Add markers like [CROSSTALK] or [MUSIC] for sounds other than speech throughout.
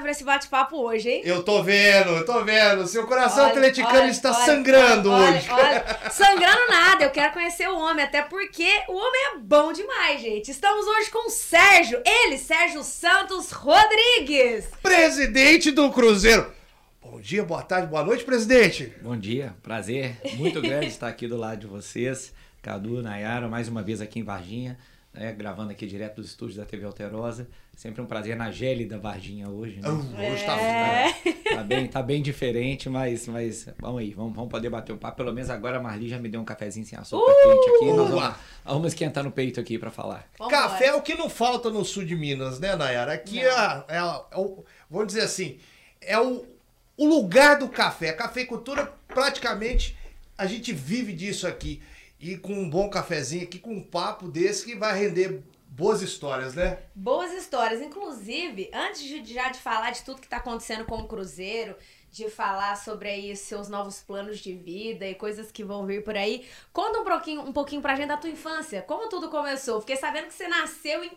pra esse bate-papo hoje, hein? Eu tô vendo, eu tô vendo. Seu coração olha, atleticano olha, está olha, sangrando hoje. sangrando nada, eu quero conhecer o homem, até porque o homem é bom demais, gente. Estamos hoje com o Sérgio, ele, Sérgio Santos Rodrigues. Presidente do Cruzeiro. Bom dia, boa tarde, boa noite, presidente. Bom dia, prazer muito grande [LAUGHS] estar aqui do lado de vocês. Cadu, Nayara, mais uma vez aqui em Varginha né, gravando aqui direto dos estúdios da TV Alterosa. Sempre um prazer na gélida Varginha hoje. Né? Uh, hoje tá, é. [LAUGHS] tá, bem, tá bem diferente, mas, mas vamos aí, vamos, vamos poder bater um papo. Pelo menos agora a Marli já me deu um cafezinho sem açúcar uh, quente aqui. Nós vamos, vamos esquentar no peito aqui para falar. Vamos Café é o que não falta no sul de Minas, né, Nayara? Aqui é, é, é, o, vamos dizer assim, é o, o lugar do café. A cafeicultura praticamente a gente vive disso aqui e com um bom cafezinho aqui, com um papo desse que vai render boas histórias, né? Boas histórias. Inclusive, antes de, já de falar de tudo que está acontecendo com o Cruzeiro, de falar sobre aí seus novos planos de vida e coisas que vão vir por aí, conta um pouquinho, um pouquinho pra gente da tua infância. Como tudo começou? Fiquei sabendo que você nasceu em.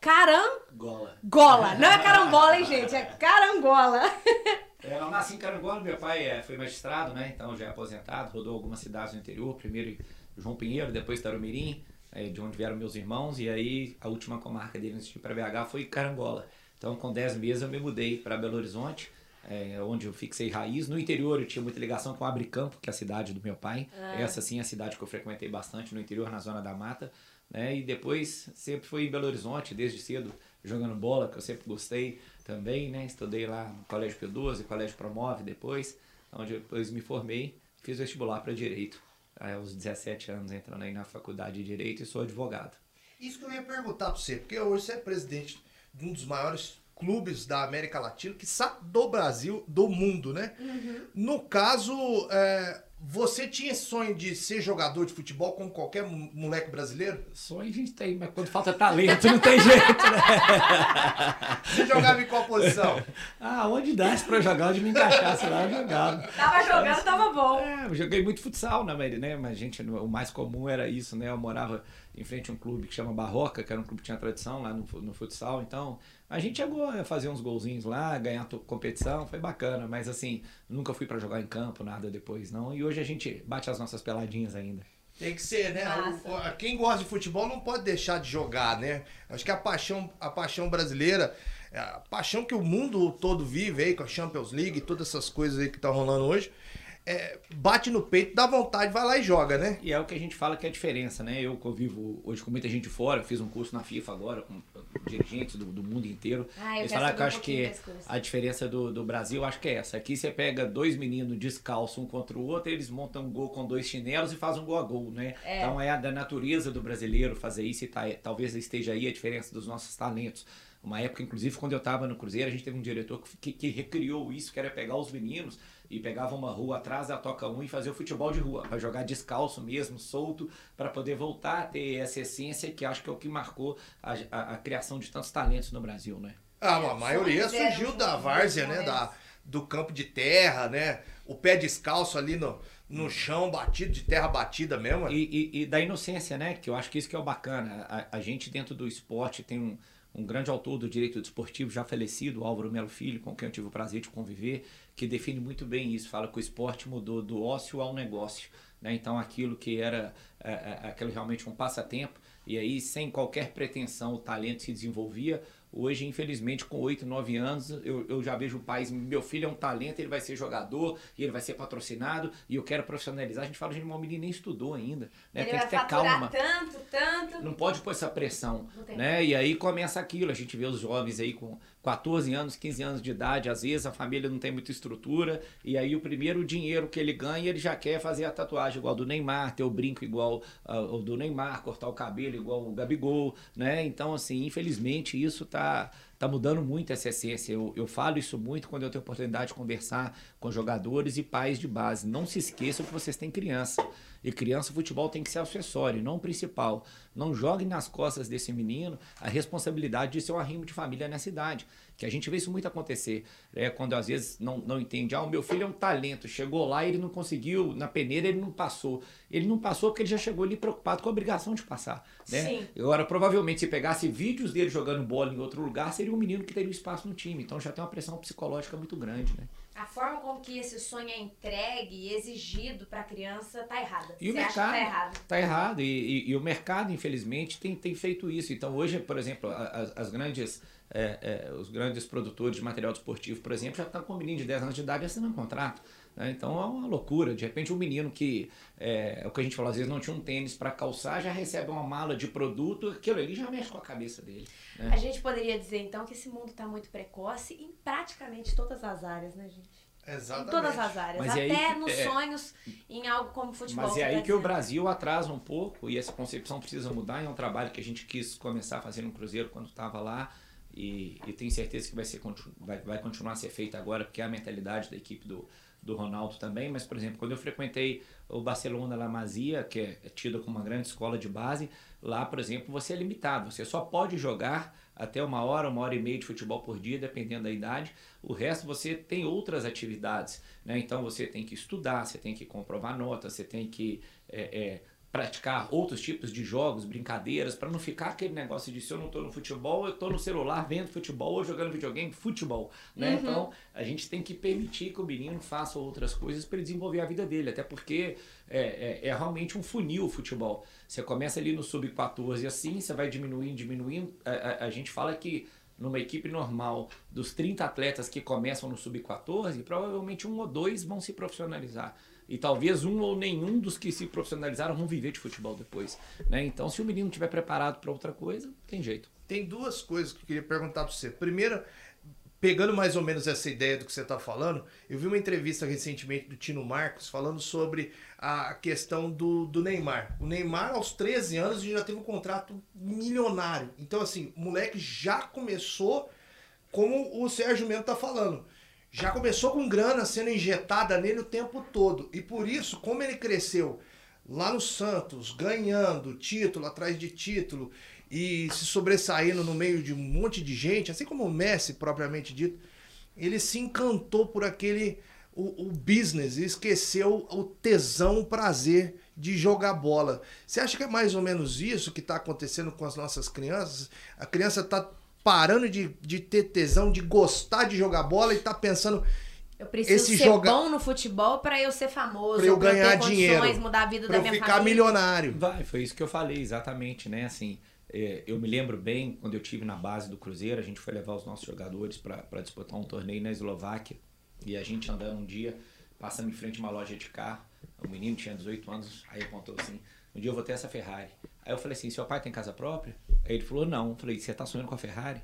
Carangola. Gola. Não é carambola, hein, gente? É carangola. [LAUGHS] É, eu nasci em Carangola, meu pai é, foi magistrado, né? Então já é aposentado, rodou algumas cidades no interior, primeiro João Pinheiro, depois Tarumirim, é, de onde vieram meus irmãos, e aí a última comarca dele antes de ir para BH foi Carangola. Então com 10 meses eu me mudei para Belo Horizonte, é, onde eu fixei raiz. No interior eu tinha muita ligação com Abricampo, que é a cidade do meu pai. Ah. Essa sim é a cidade que eu frequentei bastante no interior, na zona da mata. Né? E depois sempre fui em Belo Horizonte, desde cedo, jogando bola, que eu sempre gostei também, né? Estudei lá no Colégio Pio 12, Colégio Promove depois, onde depois me formei, fiz vestibular para Direito. Aí, aos 17 anos entrando aí na faculdade de Direito e sou advogado. Isso que eu ia perguntar para você, porque hoje você é presidente de um dos maiores clubes da América Latina, que sabe do Brasil, do mundo, né? Uhum. No caso, é, você tinha esse sonho de ser jogador de futebol como qualquer moleque brasileiro? Sonho a gente tem, mas quando falta talento não tem [LAUGHS] jeito, né? Você jogava em qual posição? Ah, onde desse pra jogar, onde me encaixasse lá, eu jogava. Tava jogando, tava bom. É, eu joguei muito futsal, né, né? Mas, gente, o mais comum era isso, né? Eu morava em frente a um clube que chama Barroca, que era um clube que tinha tradição lá no, no futsal, então a gente chegou a fazer uns golzinhos lá, ganhar competição, foi bacana, mas assim, nunca fui para jogar em campo, nada depois não. E hoje a gente bate as nossas peladinhas ainda. Tem que ser, né? quem gosta de futebol não pode deixar de jogar, né? Acho que a paixão, a paixão brasileira, é a paixão que o mundo todo vive aí com a Champions League, todas essas coisas aí que estão tá rolando hoje, é, bate no peito, dá vontade, vai lá e joga, né? E é o que a gente fala que é a diferença, né? Eu convivo hoje com muita gente fora, fiz um curso na FIFA agora, com dirigentes do, do mundo inteiro. Ah, Eles falaram que eu acho que a diferença do, do Brasil, acho que é essa. Aqui você pega dois meninos descalços um contra o outro, eles montam um gol com dois chinelos e fazem um gol a gol, né? É. Então é da natureza do brasileiro fazer isso e tá, talvez esteja aí a diferença dos nossos talentos. Uma época, inclusive, quando eu estava no Cruzeiro, a gente teve um diretor que, que, que recriou isso, que era pegar os meninos e pegava uma rua atrás da Toca 1 e fazia o futebol de rua, para jogar descalço mesmo, solto, para poder voltar a ter essa essência que acho que é o que marcou a, a, a criação de tantos talentos no Brasil, né? Ah, a maioria surgiu da várzea, né? Da, do campo de terra, né? O pé descalço ali no, no chão batido, de terra batida mesmo. E, e, e da inocência, né? Que eu acho que isso que é o bacana. A, a gente dentro do esporte tem um, um grande autor do direito desportivo já falecido, Álvaro Melo Filho, com quem eu tive o prazer de conviver, que define muito bem isso. Fala que o esporte mudou do ócio ao negócio. Né? Então, aquilo que era é, é, aquilo realmente um passatempo, e aí, sem qualquer pretensão, o talento se desenvolvia. Hoje, infelizmente, com 8, 9 anos, eu, eu já vejo pais, meu filho é um talento, ele vai ser jogador e ele vai ser patrocinado e eu quero profissionalizar. A gente fala, gente, meu menino nem estudou ainda. Né? Ele Tem que ter calma. tanto, tanto. Não pode pôr essa pressão. Né? E aí começa aquilo, a gente vê os jovens aí com 14 anos, 15 anos de idade, às vezes a família não tem muita estrutura, e aí o primeiro dinheiro que ele ganha, ele já quer fazer a tatuagem igual do Neymar, ter o brinco igual uh, o do Neymar, cortar o cabelo igual o Gabigol, né? Então, assim, infelizmente isso tá tá mudando muito essa essência. Eu, eu falo isso muito quando eu tenho oportunidade de conversar com jogadores e pais de base. Não se esqueçam que vocês têm criança. E criança, futebol tem que ser acessório, não principal. Não jogue nas costas desse menino a responsabilidade de ser um arrimo de família nessa idade. Que a gente vê isso muito acontecer, né? quando às vezes não, não entende, ah, o meu filho é um talento, chegou lá e ele não conseguiu, na peneira ele não passou. Ele não passou porque ele já chegou ali preocupado com a obrigação de passar. Né? Sim. Agora, provavelmente, se pegasse vídeos dele jogando bola em outro lugar, seria um menino que teria espaço no time. Então já tem uma pressão psicológica muito grande, né? A forma como que esse sonho é entregue e exigido para a criança tá errada. E Você o mercado tá errado? Tá errado. E, e, e, o mercado, infelizmente, tem, tem feito isso. Então, hoje, por exemplo, as, as grandes é, é, os grandes produtores de material desportivo, por exemplo, já estão com um menino de 10 anos de idade assinando um contrato. Né? Então é uma loucura. De repente, um menino que, é, é o que a gente falou, às vezes não tinha um tênis para calçar, já recebe uma mala de produto, aquilo ali já mexe com a cabeça dele. Né? A gente poderia dizer, então, que esse mundo está muito precoce em praticamente todas as áreas, né, gente? Exatamente. Em todas as áreas. Mas Até aí, nos é, sonhos, em algo como futebol. Mas é aí que o Brasil atrasa um pouco e essa concepção precisa mudar. É um trabalho que a gente quis começar a fazer no Cruzeiro quando estava lá. E, e tenho certeza que vai, ser, vai, vai continuar a ser feito agora, porque é a mentalidade da equipe do, do Ronaldo também. Mas, por exemplo, quando eu frequentei o Barcelona La Masia, que é tido como uma grande escola de base, lá, por exemplo, você é limitado. Você só pode jogar até uma hora, uma hora e meia de futebol por dia, dependendo da idade. O resto você tem outras atividades. Né? Então você tem que estudar, você tem que comprovar notas, você tem que é, é, praticar outros tipos de jogos, brincadeiras, para não ficar aquele negócio de se eu não estou no futebol, eu estou no celular vendo futebol ou jogando videogame, futebol. Né? Uhum. Então a gente tem que permitir que o menino faça outras coisas para desenvolver a vida dele, até porque é, é, é, realmente um funil o futebol. Você começa ali no sub-14 assim, você vai diminuindo, diminuindo. A, a, a gente fala que numa equipe normal, dos 30 atletas que começam no sub-14, provavelmente um ou dois vão se profissionalizar. E talvez um ou nenhum dos que se profissionalizaram vão viver de futebol depois. Né? Então, se o menino estiver preparado para outra coisa, tem jeito. Tem duas coisas que eu queria perguntar para você. Primeira, pegando mais ou menos essa ideia do que você está falando, eu vi uma entrevista recentemente do Tino Marcos falando sobre a questão do, do Neymar. O Neymar, aos 13 anos, já teve um contrato milionário. Então, assim, o moleque já começou como o Sérgio mesmo está falando já começou com grana sendo injetada nele o tempo todo. E por isso, como ele cresceu lá no Santos, ganhando título atrás de título e se sobressaindo no meio de um monte de gente, assim como o Messi propriamente dito, ele se encantou por aquele o, o business e esqueceu o tesão, o prazer de jogar bola. Você acha que é mais ou menos isso que está acontecendo com as nossas crianças? A criança está parando de, de ter tesão, de gostar de jogar bola e tá pensando. Eu preciso esse ser joga... bom no futebol para eu ser famoso, para eu ganhar eu dinheiro, mudar a vida da minha ficar família. milionário. Vai, foi isso que eu falei exatamente, né? Assim, eu me lembro bem quando eu tive na base do Cruzeiro, a gente foi levar os nossos jogadores para disputar um torneio na Eslováquia e a gente andando um dia, passando em frente a uma loja de carro, o menino tinha 18 anos, aí apontou assim: um dia eu vou ter essa Ferrari. Aí eu falei assim: seu pai tem casa própria? Aí ele falou: não. Eu falei: você tá sonhando com a Ferrari?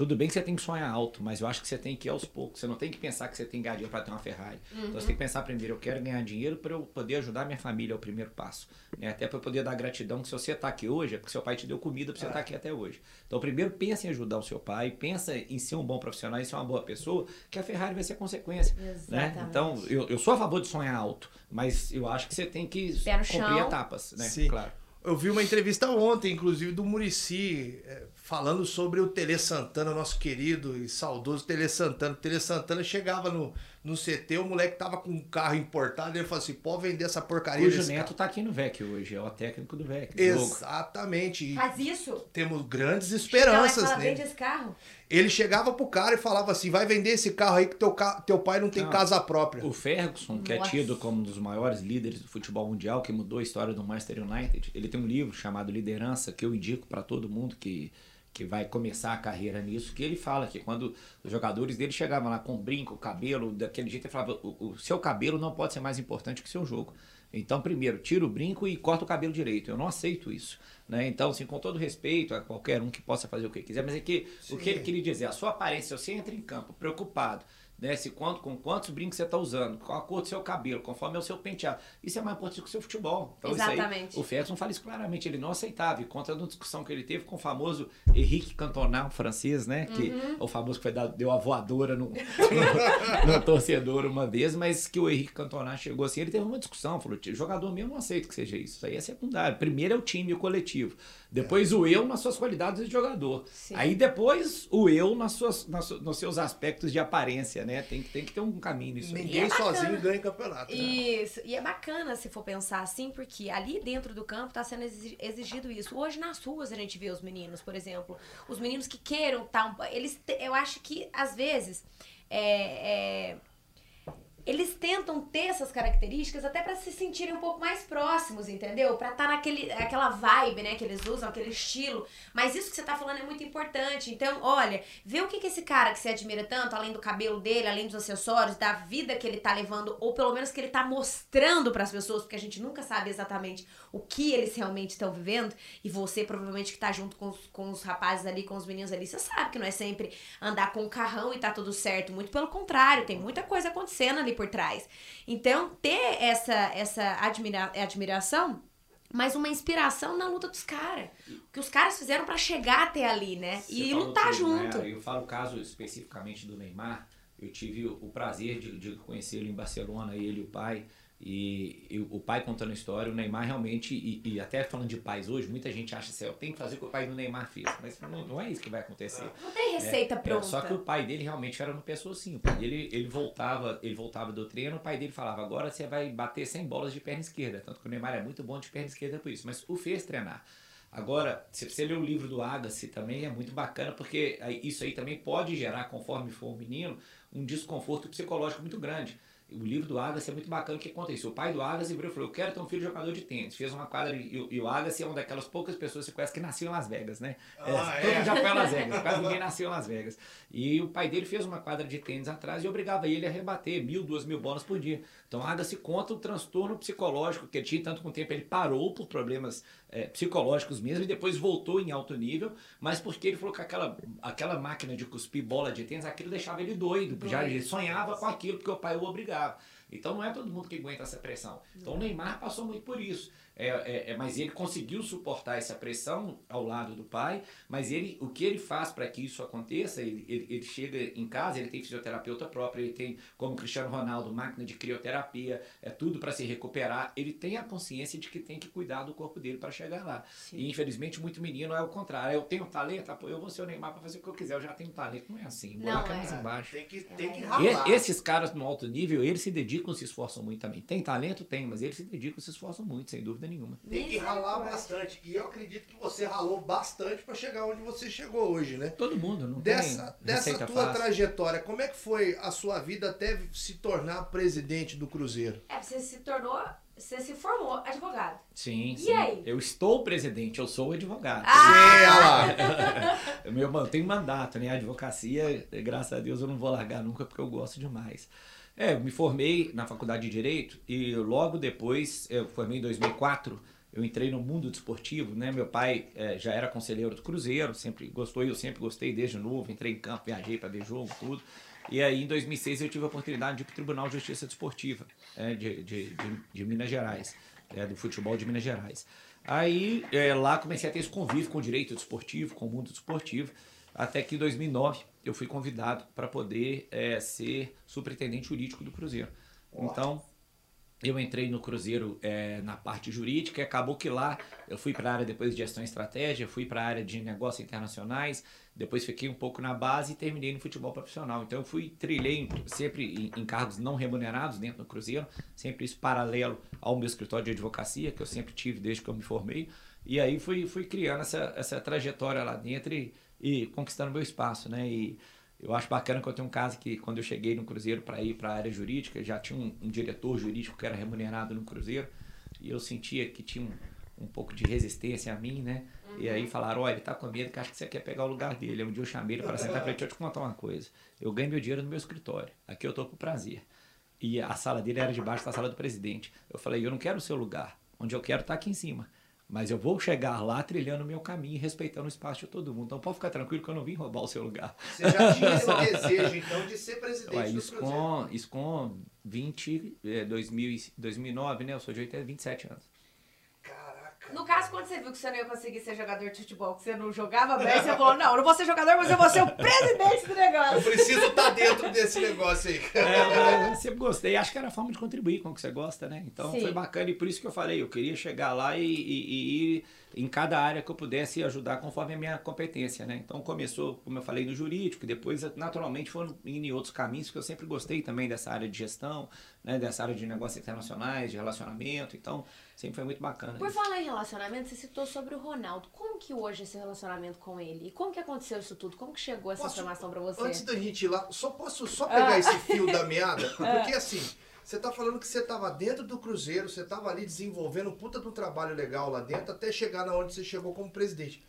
Tudo bem que você tem que sonhar alto, mas eu acho que você tem que ir aos poucos. Você não tem que pensar que você tem que ganhar dinheiro para ter uma Ferrari. Uhum. Então você tem que pensar primeiro, eu quero ganhar dinheiro para eu poder ajudar minha família, é o primeiro passo. Né? Até para eu poder dar gratidão que se você está aqui hoje, é porque seu pai te deu comida para você estar tá aqui até hoje. Então primeiro pensa em ajudar o seu pai, pensa em ser um bom profissional, em ser uma boa pessoa, que a Ferrari vai ser consequência. Né? Então eu, eu sou a favor de sonhar alto, mas eu acho que você tem que cumprir chão. etapas, né? Sim. Claro. Eu vi uma entrevista ontem, inclusive, do Murici, é, falando sobre o Tele Santana, nosso querido e saudoso Tele Santana. O Tele Santana chegava no, no CT, o moleque tava com um carro importado, ele falou assim, pode vender essa porcaria Hoje o Neto carro. tá aqui no VEC hoje, é o técnico do VEC. Exatamente. Faz isso? Temos grandes esperanças então, nele. Vende esse carro? Ele chegava pro cara e falava assim, vai vender esse carro aí que teu, teu pai não tem não, casa própria. O Ferguson, que é tido como um dos maiores líderes do futebol mundial, que mudou a história do Manchester United, ele tem um livro chamado Liderança, que eu indico para todo mundo que que vai começar a carreira nisso, que ele fala que quando os jogadores dele chegavam lá com brinco, cabelo, daquele jeito, ele falava: o, o seu cabelo não pode ser mais importante que o seu jogo. Então, primeiro, tira o brinco e corta o cabelo direito. Eu não aceito isso. Né? Então, assim, com todo respeito a qualquer um que possa fazer o que quiser, mas é que Sim. o que ele queria dizer, a sua aparência, você entra em campo preocupado né? Se quanto, com quantos brincos você está usando, qual a cor do seu cabelo, conforme é o seu penteado. Isso é mais importante que o seu futebol. Então, Exatamente. Aí, o Ferguson fala isso claramente, ele não aceitava. E contra a discussão que ele teve com o famoso Henrique Cantona, um francês, né? Que Uhum. o famoso que foi dar, deu a voadora no, [LAUGHS] no, no torcedor uma vez, mas que o Henrique Cantona chegou assim, ele teve uma discussão, falou, "Tio, jogador mesmo não aceita que seja isso. Isso aí é secundário. Primeiro é o time e o coletivo. Depois o eu nas suas qualidades de jogador. Sim. Aí depois o eu nas suas, nas nos seus aspectos de aparência, né? Tem, que- tem que ter um caminho nisso aí. Ninguém é sozinho ganha campeonato. né? Isso, e é bacana se for pensar assim, porque ali dentro do campo tá sendo exi- exigido isso. Hoje nas ruas a gente vê os meninos, por exemplo, os meninos que queiram estar, um, eles, te- eu acho que às vezes é, é, eles tentam ter essas características até pra se sentirem um pouco mais próximos, entendeu? Pra estar naquele aquela vibe, né, que eles usam, aquele estilo. Mas isso que você tá falando é muito importante. Então, olha, vê o que que esse cara que você admira tanto, além do cabelo dele, além dos acessórios, da vida que ele tá levando, ou pelo menos que ele tá mostrando pras pessoas, porque a gente nunca sabe exatamente o que eles realmente estão vivendo. E você, provavelmente, que tá junto com os, com os rapazes ali, com os meninos ali, você sabe que não é sempre andar com o carrão e tá tudo certo. Muito pelo contrário, tem muita coisa acontecendo ali por trás. Então, ter essa, essa admira admiração, mas uma inspiração na luta dos caras. O que os caras fizeram pra chegar até ali, né? Você e lutar tudo, junto. né? Eu falo o caso especificamente do Neymar. Eu tive o prazer de, de conhecê-lo em Barcelona, ele e o pai. E, e o pai contando a história, o Neymar realmente, e, e até falando de pais hoje, muita gente acha assim, eu tenho que fazer o que o pai do Neymar fez. Mas não, não é isso que vai acontecer. Não tem receita É, pronta. só que o pai dele realmente era uma pessoa assim. O pai dele, ele voltava, ele voltava do treino, o pai dele falava, agora você vai bater 100 bolas de perna esquerda. Tanto que o Neymar é muito bom de perna esquerda por isso. Mas o fez treinar. Agora, se você ler o livro do Agassi também é muito bacana, porque isso aí também pode gerar, conforme for um menino, um desconforto psicológico muito grande. O livro do Agassi é muito bacana o que aconteceu. O pai do Agassi virou e falou: Eu quero ter um filho jogador de tênis. Fez uma quadra. E, o- e o Agassi é uma daquelas poucas pessoas que você conhece que nasceu em Las Vegas, né? Ah, todo é? mundo já foi a Las Vegas. Quase ninguém nasceu em Las Vegas. E o pai dele fez uma quadra de tênis atrás e obrigava ele a rebater mil, duas mil bolas por dia. Então, Agassi conta o transtorno psicológico que ele tinha, tanto com o tempo ele parou por problemas eh, psicológicos mesmo e depois voltou em alto nível, mas porque ele falou que aquela, aquela máquina de cuspir bola de tênis, aquilo deixava ele doido. Já ele sonhava com aquilo porque o pai o obrigava. Então não é todo mundo que aguenta essa pressão. Então o Neymar passou muito por isso. É, é, é, mas ele conseguiu suportar essa pressão ao lado do pai, mas ele, o que ele faz para que isso aconteça, ele, ele, ele chega em casa, ele tem fisioterapeuta próprio, ele tem, como Cristiano Ronaldo, máquina de crioterapia, é tudo para se recuperar. Ele tem a consciência de que tem que cuidar do corpo dele para chegar lá. E infelizmente muito menino é o contrário. Eu tenho talento, pô, eu vou ser o Neymar para fazer o que eu quiser, eu já tenho talento. Não é assim, Não buraco é é. mais embaixo. Tem que, tem que É. ralar. E- esses caras no alto nível, eles se dedicam, se esforçam muito também. Tem talento? Tem, mas eles se dedicam, se esforçam muito, sem dúvida nenhuma. Tem que ralar bastante. E eu acredito que você ralou bastante para chegar onde você chegou hoje, né? Todo mundo, não Dessa, tem dessa tua fácil. trajetória, como é que foi a sua vida até se tornar presidente do Cruzeiro? É, você se tornou, você se formou advogado. Sim, E sim. aí? Eu estou presidente, eu sou advogado. Ah! É. [LAUGHS] Meu irmão, tem mandato, né? A advocacia, graças a Deus, eu não vou largar nunca porque eu gosto demais. É, eu me formei na faculdade de Direito e logo depois, eu formei em 2004, eu entrei no mundo desportivo, né? Meu pai eh, já era conselheiro do Cruzeiro, sempre gostou, eu sempre gostei desde novo, entrei em campo, viajei para ver jogo, tudo. E aí, em 2006, eu tive a oportunidade de ir para o Tribunal de Justiça Desportiva eh, de, de, de, de Minas Gerais, eh, do futebol de Minas Gerais. Aí, eh, lá comecei a ter esse convívio com o direito desportivo, com o mundo desportivo, até que em 2009 eu fui convidado para poder eh, ser superintendente jurídico do Cruzeiro. Então, eu entrei no Cruzeiro eh, na parte jurídica e acabou que lá eu fui para a área depois de gestão e estratégia, fui para a área de negócios internacionais, depois fiquei um pouco na base e terminei no futebol profissional. Então eu fui, trilhei sempre em, em cargos não remunerados dentro do Cruzeiro, sempre isso paralelo ao meu escritório de advocacia, que eu sempre tive desde que eu me formei. E aí fui, fui criando essa, essa trajetória lá dentro e, e conquistando meu espaço, né? E, eu acho bacana que eu tenho um caso que quando eu cheguei no Cruzeiro para ir para a área jurídica, já tinha um, um diretor jurídico que era remunerado no Cruzeiro e eu sentia que tinha um, um pouco de resistência a mim, né? E aí falaram, olha, ele tá com medo que acha que você quer pegar o lugar dele. Um dia eu chamei ele para sentar e falei, deixa eu te contar uma coisa. Eu ganho meu dinheiro no meu escritório. Aqui eu tô com prazer. E a sala dele era debaixo da sala do presidente. Eu falei, eu não quero o seu lugar. Onde eu quero tá aqui em cima. Mas eu vou chegar lá trilhando o meu caminho e respeitando o espaço de todo mundo. Então pode ficar tranquilo que eu não vim roubar o seu lugar. Você já tinha esse [LAUGHS] desejo, então, de ser presidente Ué, do isso, com, isso com 20, é, 2000, e- 2009, né? Eu sou de 80, 27 anos. No caso, quando você viu que você não ia conseguir ser jogador de futebol, que você não jogava bem, você falou, não, eu não vou ser jogador, mas eu vou ser o presidente do Eu negócio. preciso estar dentro desse negócio aí. É, eu sempre gostei. Acho que era a forma de contribuir com o que você gosta, né? Então Sim. foi bacana e por isso que eu falei, eu queria chegar lá e, e- e ir em cada área que eu pudesse ajudar conforme a minha competência, né? Então começou, como eu falei, no jurídico, depois naturalmente foram indo em outros caminhos, porque eu sempre gostei também dessa área de gestão, né? Dessa área de negócios internacionais, de relacionamento, então sempre foi muito bacana. Por isso. falar em relacionamento, você citou sobre o Ronaldo. Como que hoje é esse relacionamento com ele? E como que aconteceu isso tudo? Como que chegou essa Posso- informação pra você? Antes da gente ir lá, só posso só pegar Ah. esse fio da meada? [LAUGHS] Porque assim, você tá falando que você tava dentro do Cruzeiro, você tava ali desenvolvendo um puta de um trabalho legal lá dentro, até chegar na onde você chegou como presidente.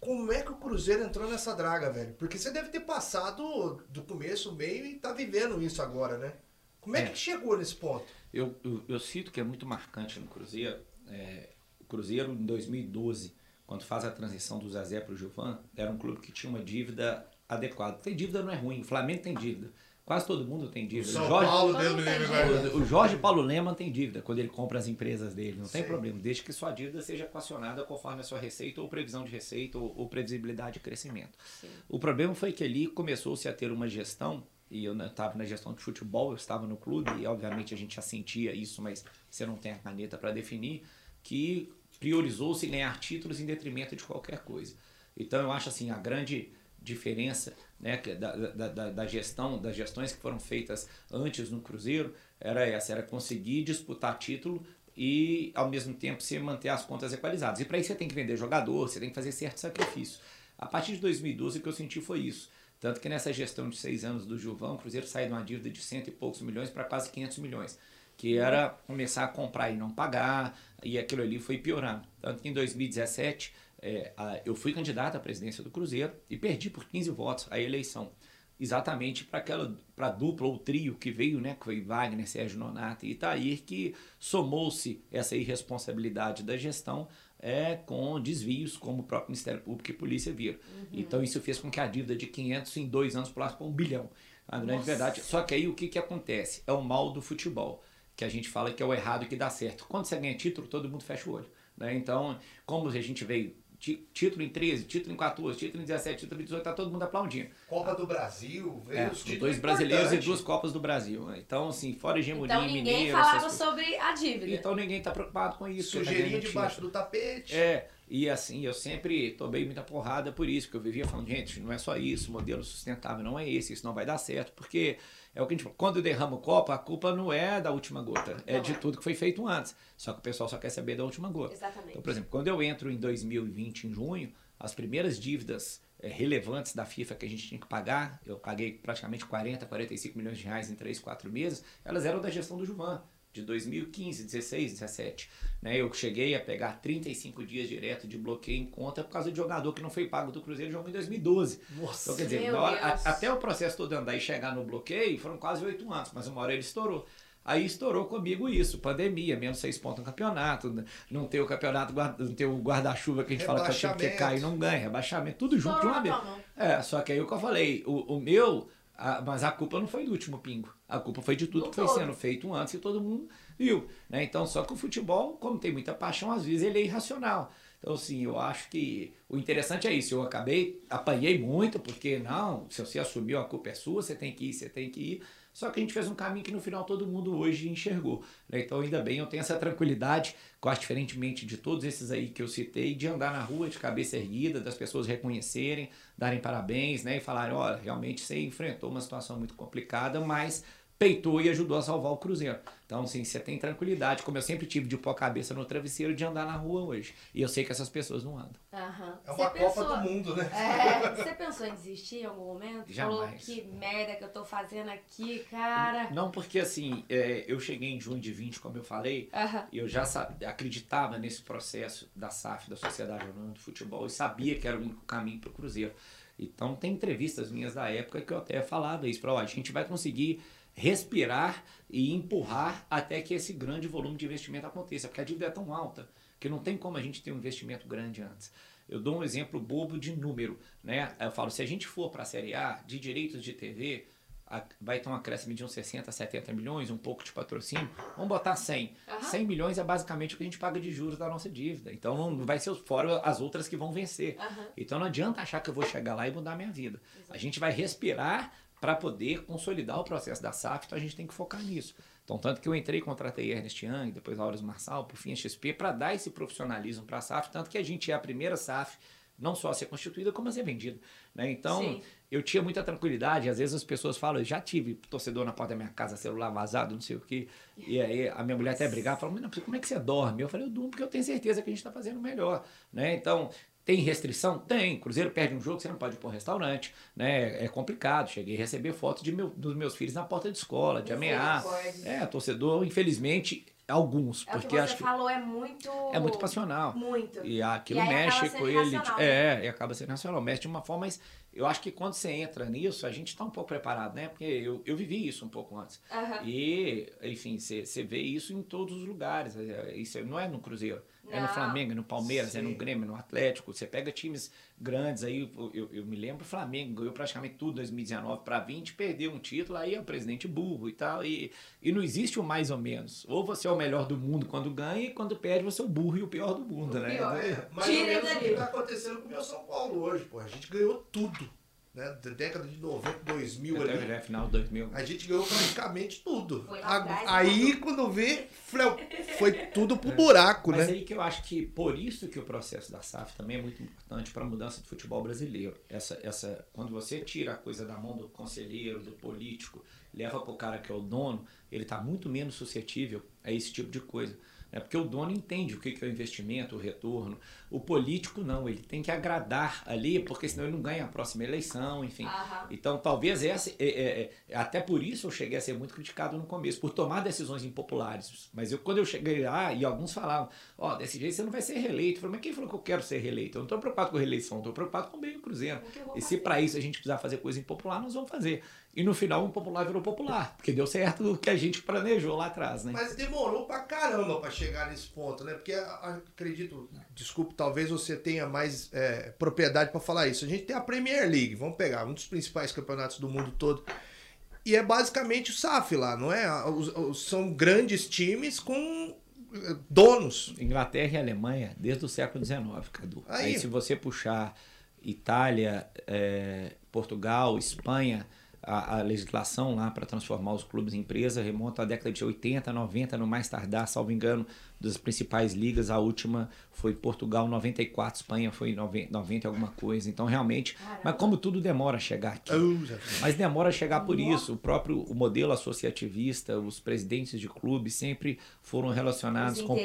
Como é que o Cruzeiro entrou nessa draga, velho? Porque você deve ter passado do começo, o meio e tá vivendo isso agora, né? Como é, É. que chegou nesse ponto? Eu, eu, eu cito que é muito marcante no Cruzeiro. é, o Cruzeiro, em 2012, quando faz a transição do Zezé para o Gilvan, era um clube que tinha uma dívida adequada. Tem dívida não é ruim, o Flamengo tem dívida. Quase todo mundo tem dívida. São O Jorge, Paulo, tem vai. o, o Jorge Paulo Leman tem dívida quando ele compra as empresas dele, não tem Sei. problema, desde que sua dívida seja equacionada conforme a sua receita ou previsão de receita ou, ou previsibilidade de crescimento. Sim. O problema foi que ali começou-se a ter uma gestão, e eu estava na gestão de futebol, eu estava no clube, e obviamente a gente já sentia isso, mas você não tem a caneta para definir, que priorizou-se ganhar títulos em detrimento de qualquer coisa. Então eu acho assim, a grande diferença né, da, da, da, da gestão, das gestões que foram feitas antes no Cruzeiro, era essa, era conseguir disputar título e ao mesmo tempo você manter as contas equalizadas. E para isso você tem que vender jogador, você tem que fazer certo sacrifício. A partir de 2012 o que eu senti foi isso. Tanto que nessa gestão de seis anos do Gilvão, o Cruzeiro saiu de uma dívida de cento e poucos milhões para quase 500 milhões. Que era começar a comprar e não pagar, e aquilo ali foi piorando. Tanto que em 2017 é, a- eu fui candidato à presidência do Cruzeiro e perdi por 15 votos a eleição. Exatamente para aquela para dupla ou trio que veio, né, que foi Wagner, Sérgio Nonato e Itair, que somou-se essa irresponsabilidade da gestão é, com desvios, como o próprio Ministério Público e Polícia viram. Então isso fez com que a dívida de 500 em dois anos pulasse para um bilhão. A grande Nossa. verdade. Só que aí o que, que acontece? É o mal do futebol, que a gente fala que é o errado que dá certo. Quando você ganha título, todo mundo fecha o olho. Né? Então, como a gente veio título em 13, título em 14, título em 17, título em 18, tá todo mundo aplaudindo. Copa do Brasil, veio É, os dois brasileiros e duas Copas do Brasil. né? Então, assim, fora hegemonia Então ninguém mineira, falava sobre a dívida. Então ninguém tá preocupado com isso. tá ganhando debaixo do tapete. É, e assim, eu sempre tomei muita porrada por isso, porque eu vivia falando, gente, não é só isso, modelo sustentável não é esse, isso não vai dar certo, porque é o que a gente fala, quando eu derramo copa, a culpa não é da última gota, é Não de é. tudo que foi feito antes. Só que o pessoal só quer saber da última gota. Exatamente. Então, por exemplo, quando eu entro em 2020, em junho, as primeiras dívidas eh, relevantes da FIFA que a gente tinha que pagar, eu paguei praticamente 40, 45 milhões de reais em 3, 4 meses, elas eram da gestão do Juvan, de 2015, 16, 17. Né? Eu cheguei a pegar 35 dias direto de bloqueio em conta por causa de jogador que não foi pago do Cruzeiro jogou em 2012. Nossa. Então, quer dizer, hora- Deus. a- até o processo todo andar e chegar no bloqueio foram quase oito anos, mas uma hora ele estourou. Aí estourou comigo isso, pandemia, menos seis pontos no campeonato, não ter o campeonato, guarda- não ter o guarda-chuva que a gente fala que é que cai e não ganha, rebaixamento, tudo junto de uma vez. É, só que aí o que eu falei, o, o meu, a- mas a culpa não foi do último pingo. A culpa foi de tudo Do que foi todo. sendo feito antes e todo mundo viu. Né? Então, só que o futebol, como tem muita paixão, às vezes ele é irracional. Então, assim, eu acho que o interessante é isso. Eu acabei, apanhei muito, porque não, se você assumiu, a culpa é sua, você tem que ir, você tem que ir. Só que a gente fez um caminho que no final todo mundo hoje enxergou. né? Então, ainda bem, eu tenho essa tranquilidade, acho diferentemente de todos esses aí que eu citei, de andar na rua de cabeça erguida, das pessoas reconhecerem, darem parabéns, né? E falarem, olha, realmente você enfrentou uma situação muito complicada, mas peitou e ajudou a salvar o Cruzeiro. Então, assim, você tem tranquilidade, como eu sempre tive de pôr a cabeça no travesseiro, de andar na rua hoje. E eu sei que essas pessoas não andam. Aham. É Você uma Copa pensou- do Mundo, né? É, você pensou em desistir em algum momento? Falou Jamais. que merda que eu tô fazendo aqui, cara. Não, porque assim, é, eu cheguei em junho de 20, como eu falei, e eu já acreditava nesse processo da SAF, da Sociedade Anônima do Futebol, e sabia que era o único caminho para o Cruzeiro. Então, tem entrevistas minhas da época que eu até falava isso, para a gente vai conseguir respirar e empurrar até que esse grande volume de investimento aconteça, porque a dívida é tão alta porque não tem como a gente ter um investimento grande antes. Eu dou um exemplo bobo de número, né? Eu falo, se a gente for para a Série A, de direitos de TV, vai ter um acréscimo de uns 60, 70 milhões, um pouco de patrocínio, vamos botar 100. Uhum. 100 milhões é basicamente o que a gente paga de juros da nossa dívida. Então não vai ser fora as outras que vão vencer. Uhum. Então não adianta achar que eu vou chegar lá e mudar a minha vida. Exato. A gente vai respirar para poder consolidar o processo da SAF, então a gente tem que focar nisso. Então, tanto que eu entrei e contratei Ernest Young, depois a Auros Marçal, por fim a XP, para dar esse profissionalismo para a SAF, tanto que a gente é a primeira SAF não só a ser constituída, como a ser vendida. Né? Então, Sim. eu tinha muita tranquilidade. Às vezes as pessoas falam, eu já tive torcedor na porta da minha casa, celular vazado, não sei o quê. E aí a minha mulher até brigar, falou, mas como é que você dorme? Eu falei, eu durmo porque eu tenho certeza que a gente está fazendo melhor. Né? Então, tem restrição? Tem. Cruzeiro perde um jogo, você não pode ir para um restaurante, né? É complicado. Cheguei a receber fotos de meu, dos meus filhos na porta de escola, de ameaça. É, torcedor, infelizmente, alguns. É porque o que você acho falou, é muito. É muito passional. Muito. E aquilo e mexe com ele. Nacional, é, né? e acaba sendo nacional. Mexe de uma forma, mas eu acho que quando você entra nisso, a gente está um pouco preparado, né? Porque eu, eu vivi isso um pouco antes. Uhum. E, enfim, você, você vê isso em todos os lugares. É, isso não é no Cruzeiro. Não. É no Flamengo, é no Palmeiras, Sim. é no Grêmio, no Atlético. Você pega times grandes aí, eu, eu, eu me lembro, o Flamengo ganhou praticamente tudo 2019 para 20, perdeu um título, aí é o presidente burro e tal. E, e não existe o mais ou menos. Ou você é o melhor do mundo quando ganha, e quando perde, você é o burro e o pior do mundo, o né? Pior. É, mais ou menos o que está acontecendo com o meu São Paulo hoje, pô. A gente ganhou tudo né, da década de 90, 2000 Até ali. É, final de 2000. A gente ganhou praticamente tudo. A, aí, quando vê, foi tudo pro buraco, Mas né? aí que eu acho que por isso que o processo da SAF também é muito importante para a mudança do futebol brasileiro. Essa, essa, quando você tira a coisa da mão do conselheiro, do político, leva pro cara que é o dono, ele está muito menos suscetível a esse tipo de coisa. É porque o dono entende o que é o investimento, o retorno. O político não, ele tem que agradar ali, porque senão ele não ganha a próxima eleição, enfim. Aham. Então talvez essa. É, é, é, até por isso eu cheguei a ser muito criticado no começo, por tomar decisões impopulares. Mas eu, quando eu cheguei lá, e alguns falavam, ó, oh, desse jeito você não vai ser reeleito. Eu falei, mas quem falou que eu quero ser reeleito? Eu não estou preocupado com reeleição, estou preocupado com o bem do Cruzeiro. E se para isso a gente precisar fazer coisa impopular, nós vamos fazer. E no final o impopular virou popular, porque deu certo o que a gente planejou lá atrás, né? Mas demorou pra caramba pra chegar nesse ponto, né? Porque acredito, desculpe, talvez você tenha mais é, propriedade para falar isso. A gente tem a Premier League, vamos pegar um dos principais campeonatos do mundo todo. E é basicamente o SAF lá, não é? São grandes times com é, donos. Inglaterra e Alemanha, desde o século XIX, Cadu. Aí, Aí se você puxar Itália, é, Portugal, Espanha a, a legislação lá para transformar os clubes em empresa remonta à década de 80, 90, no mais tardar, salvo engano, das principais ligas. A última foi Portugal 94, Espanha foi 90, 90 alguma coisa. Então, realmente. Caramba. Mas como tudo demora a chegar aqui. Mas demora a chegar por isso. O próprio o modelo associativista, os presidentes de clubes sempre foram relacionados com,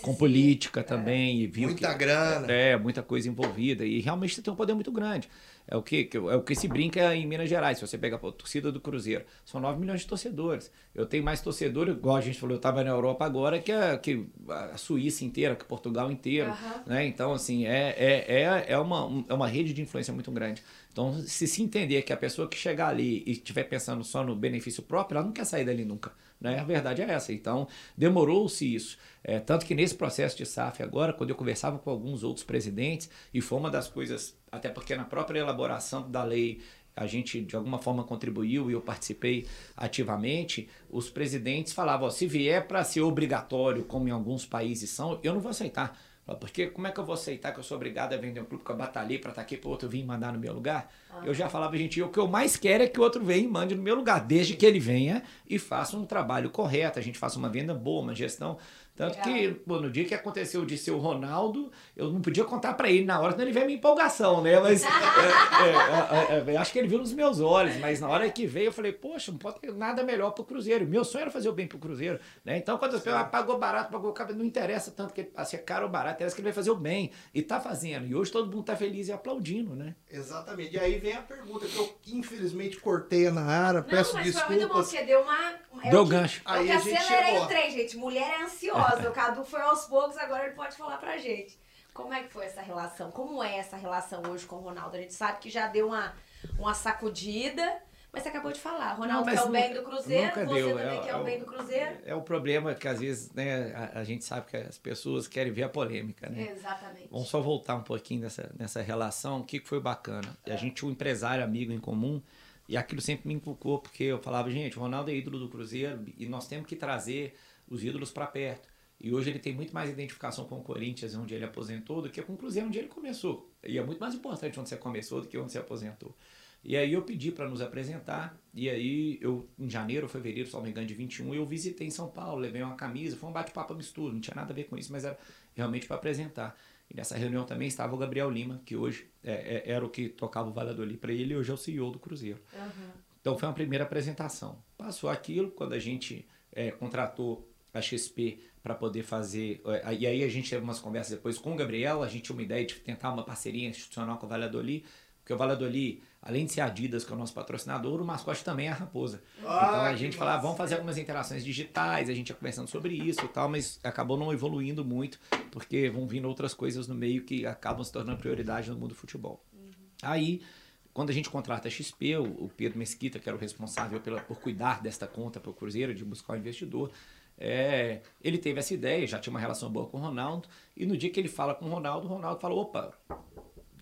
com política e... também. É. E viu muita que, grana. É, muita coisa envolvida. E realmente você tem um poder muito grande. É o que, é o que se brinca em Minas Gerais. Se você pega a torcida do Cruzeiro, são 9 milhões de torcedores. Eu tenho mais torcedor, igual a gente falou, eu estava na Europa agora, que a, que a Suíça inteira, que Portugal inteiro. Uhum. Né? Então, assim, é, é, é, é, uma, é uma rede de influência muito grande. Então, se se entender que a pessoa que chegar ali e estiver pensando só no benefício próprio, ela não quer sair dali nunca. Né? A verdade é essa. Então, demorou-se isso. É, tanto que nesse processo de SAF agora, quando eu conversava com alguns outros presidentes, e foi uma das coisas, até porque na própria elaboração da lei a gente de alguma forma contribuiu e eu participei ativamente, os presidentes falavam: se vier para ser obrigatório, como em alguns países são, eu não vou aceitar. Porque como é que eu vou aceitar que eu sou obrigado a vender um clube que eu batalhei para estar tá aqui para o outro vir mandar no meu lugar? Ah. Eu já falava, gente, o que eu mais quero é que o outro venha e mande no meu lugar, desde que ele venha e faça um trabalho correto, a gente faça uma venda boa, uma gestão tanto Legal. que, pô, no dia que aconteceu de ser o Ronaldo, eu não podia contar para ele na hora, senão ele veio minha empolgação, né? Mas é, é, é, é, acho que ele viu nos meus olhos, mas na hora que veio eu falei, poxa, não pode ter nada melhor pro Cruzeiro. Meu sonho era fazer o bem pro Cruzeiro, né? Então quando as pessoas ah, pagou barato, pagou caro, não interessa tanto que ele passe caro ou barato, interessa que ele vai fazer o bem. E tá fazendo. E hoje todo mundo tá feliz e aplaudindo, né? Exatamente. E aí vem a pergunta que eu infelizmente cortei na área, peço mas desculpas. Foi muito bom, você deu uma. Deu gancho. Eu aí que acelerei o trem, gente. Mulher é ansiosa. O Cadu foi aos poucos, agora ele pode falar pra gente. Como é que foi essa relação? Como é essa relação hoje com o Ronaldo? A gente sabe que já deu uma, uma sacudida, Mas você acabou de falar, Ronaldo não, quer o bem do Cruzeiro, você deu. também é, quer é, o bem do Cruzeiro. É o problema que às vezes, né, a, a, gente sabe que as pessoas querem ver a polêmica, né? Exatamente. Vamos só voltar um pouquinho nessa, nessa relação, o que foi bacana. É. A gente tinha um empresário amigo em comum, e aquilo sempre me inculcou, porque eu falava, gente, o Ronaldo é ídolo do Cruzeiro, e nós temos que trazer os ídolos para perto. E hoje ele tem muito mais identificação com o Corinthians, onde ele aposentou, do que com o Cruzeiro, onde ele começou. E é muito mais importante onde você começou do que onde você aposentou. E aí eu pedi para nos apresentar, e aí eu, em janeiro, fevereiro, só me engano, de 21, eu visitei em São Paulo, levei uma camisa, foi um bate-papo mistura, não tinha nada a ver com isso, mas era realmente para apresentar. E nessa reunião também estava o Gabriel Lima, que hoje é, é, era o que tocava o Valladolid para ele, e hoje é o CEO do Cruzeiro. Uhum. Então foi uma primeira apresentação. Passou aquilo, quando a gente é, contratou a XP para poder fazer. É, e aí a gente teve umas conversas depois com o Gabriel, a gente tinha uma ideia de tentar uma parceria institucional com o Valladolid, porque o Valladolid além de ser a Adidas, que é o nosso patrocinador, o mascote também é a raposa. Ah, então a gente falava, vamos fazer algumas interações digitais, a gente ia conversando sobre isso e tal, mas acabou não evoluindo muito, porque vão vindo outras coisas no meio que acabam se tornando prioridade no mundo do futebol. Uhum. Aí, quando a gente contrata a XP, o, Pedro Mesquita, que era o responsável pela, por cuidar desta conta para o Cruzeiro, de buscar o um investidor, é, ele teve essa ideia, já tinha uma relação boa com o Ronaldo, e no dia que ele fala com o Ronaldo, o Ronaldo fala, opa,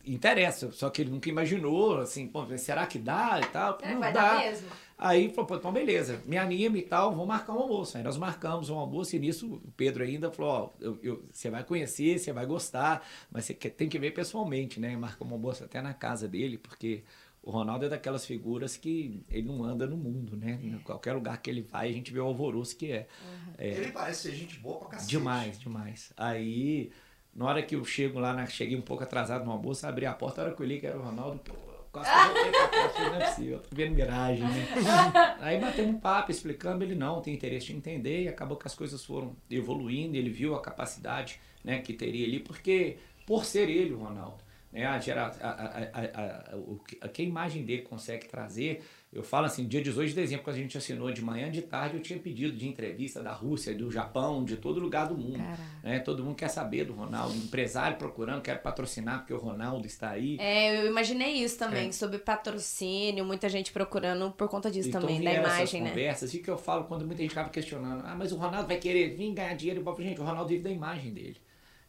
interessa, só que ele nunca imaginou, assim, pô, será que dá e tal? É, não vai dá. dar mesmo. Aí falou, pô, então beleza, me anima e tal, vamos marcar um almoço. Aí nós marcamos um almoço e nisso o Pedro ainda falou, ó, eu, você vai conhecer, você vai gostar, mas você tem que ver pessoalmente, né? Marcamos um almoço até na casa dele, porque o Ronaldo é daquelas figuras que ele não anda no mundo, né? Em qualquer lugar que ele vai, a gente vê o alvoroço que é. Uhum. é ele parece ser gente boa pra cacete. Demais, demais. Aí na hora que eu chego lá, na, cheguei um pouco atrasado no almoço, abri a porta, a hora que eu li que era o Ronaldo, pô, quase que eu voltei pra cá, não é possível, tô vendo miragem, né? [LAUGHS] Aí batemos um papo explicando, ele não, tem interesse de entender, e acabou que as coisas foram evoluindo, ele viu a capacidade né, que teria ali, porque por ser ele o Ronaldo, né, a, gera, a, a, a, que a imagem dele consegue trazer eu falo assim, dia 18 de dezembro, quando a gente assinou de manhã, de tarde, eu tinha pedido de entrevista da Rússia, do Japão, de todo lugar do mundo. Né? Todo mundo quer saber do Ronaldo. Empresário procurando, quer patrocinar porque o Ronaldo está aí. É, eu imaginei isso também, é. sobre patrocínio, muita gente procurando por conta disso então, também, da imagem, né? conversas, e que eu falo quando muita gente acaba questionando, ah, mas o Ronaldo vai querer vir ganhar dinheiro. Eu falo, gente, o Ronaldo vive da imagem dele.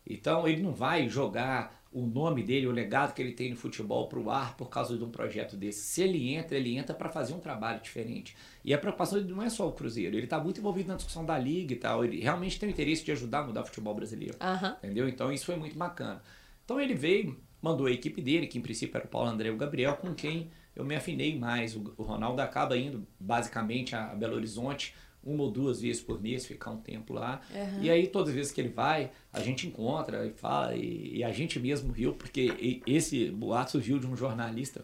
Então, ele não vai jogar o nome dele, o legado que ele tem no futebol para o ar por causa de um projeto desse. Se ele entra, ele entra para fazer um trabalho diferente. E a preocupação dele não é só o Cruzeiro, ele está muito envolvido na discussão da liga e tal. Ele realmente tem o interesse de ajudar a mudar o futebol brasileiro. Uhum. Entendeu? Então isso foi muito bacana. Então ele veio, mandou a equipe dele, que em princípio era o Paulo André e o Gabriel, com quem eu me afinei mais. O Ronaldo acaba indo basicamente a Belo Horizonte uma ou duas vezes por mês, ficar um tempo lá. Uhum. E aí, todas as vezes que ele vai, a gente encontra e fala, e, e a gente mesmo riu, porque esse boato surgiu de um jornalista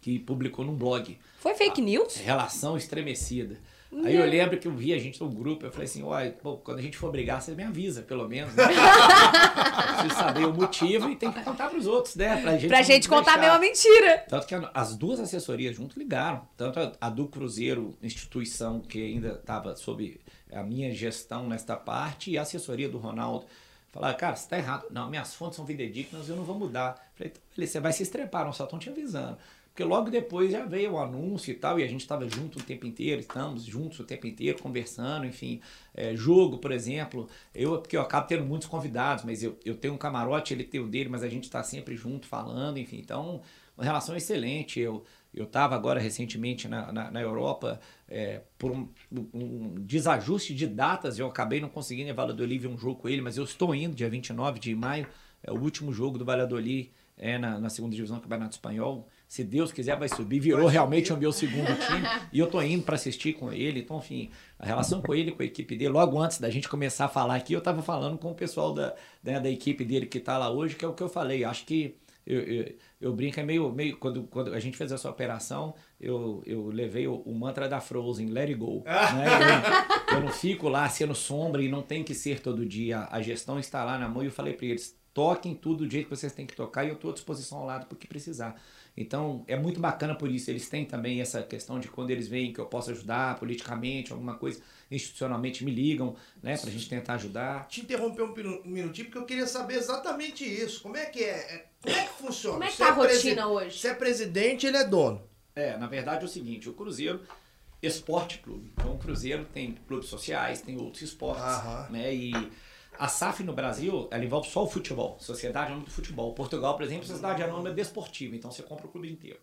que publicou num blog. Foi fake news? Relação estremecida. Aí eu lembro que eu vi a gente no grupo, eu falei assim, olha, quando a gente for brigar, você me avisa, pelo menos. Né? [LAUGHS] preciso saber o motivo e tem que contar pros outros, né? Pra gente, pra gente contar a mesma mentira. Tanto que as duas assessorias junto ligaram. Tanto a, do Cruzeiro, instituição que ainda estava sob a minha gestão nesta parte, e a assessoria do Ronaldo. Falaram, cara, você tá errado. Não, minhas fontes são fidedignas, eu não vou mudar. Falei, então, você vai se estrepar, não só estão te avisando. Porque logo depois já veio o anúncio e tal, e a gente estava junto o tempo inteiro, estamos juntos o tempo inteiro, conversando, enfim. É, jogo, por exemplo, eu, porque eu acabo tendo muitos convidados, mas eu, eu tenho um camarote, ele tem o dele, mas a gente está sempre junto falando, enfim. Então, uma relação excelente. Eu eu estava agora recentemente na, na, na Europa é, por um, um, desajuste de datas, eu acabei não conseguindo em Valladolid ver um jogo com ele, mas eu estou indo dia 29 de maio, é o último jogo do Valladolid é, na, na segunda divisão do Campeonato Espanhol se Deus quiser, vai subir. Virou vai realmente subir. o meu segundo time. e eu tô indo para assistir com ele. Então, enfim, a relação com ele, com a equipe dele, logo antes da gente começar a falar aqui, eu tava falando com o pessoal da, né, da equipe dele que tá lá hoje, que é o que eu falei. Acho que eu, eu, eu brinco, é meio. meio quando, quando a gente fez essa operação, eu, eu levei o, o mantra da Frozen, let it go. [LAUGHS] né? eu, eu, não fico lá sendo sombra e não tem que ser todo dia. A gestão está lá na mão e eu falei para eles: toquem tudo do jeito que vocês têm que tocar e eu estou à disposição ao lado porque precisar. Então é muito bacana por isso. Eles têm também essa questão de quando eles veem que eu posso ajudar politicamente, alguma coisa, institucionalmente me ligam, né, pra gente tentar ajudar. Te interromper um minutinho, porque eu queria saber exatamente isso. Como é que é? é como é que funciona? Como é que tá a é rotina hoje? Se é presidente, ele é dono. É, na verdade é o seguinte, o Cruzeiro Esporte Clube. Então o Cruzeiro tem clubes sociais, tem outros esportes, Aham. né? E a SAF no Brasil, ela envolve só o futebol, Sociedade Anônima do Futebol. Portugal, por exemplo, Sociedade Anônima Desportiva, então você compra o clube inteiro.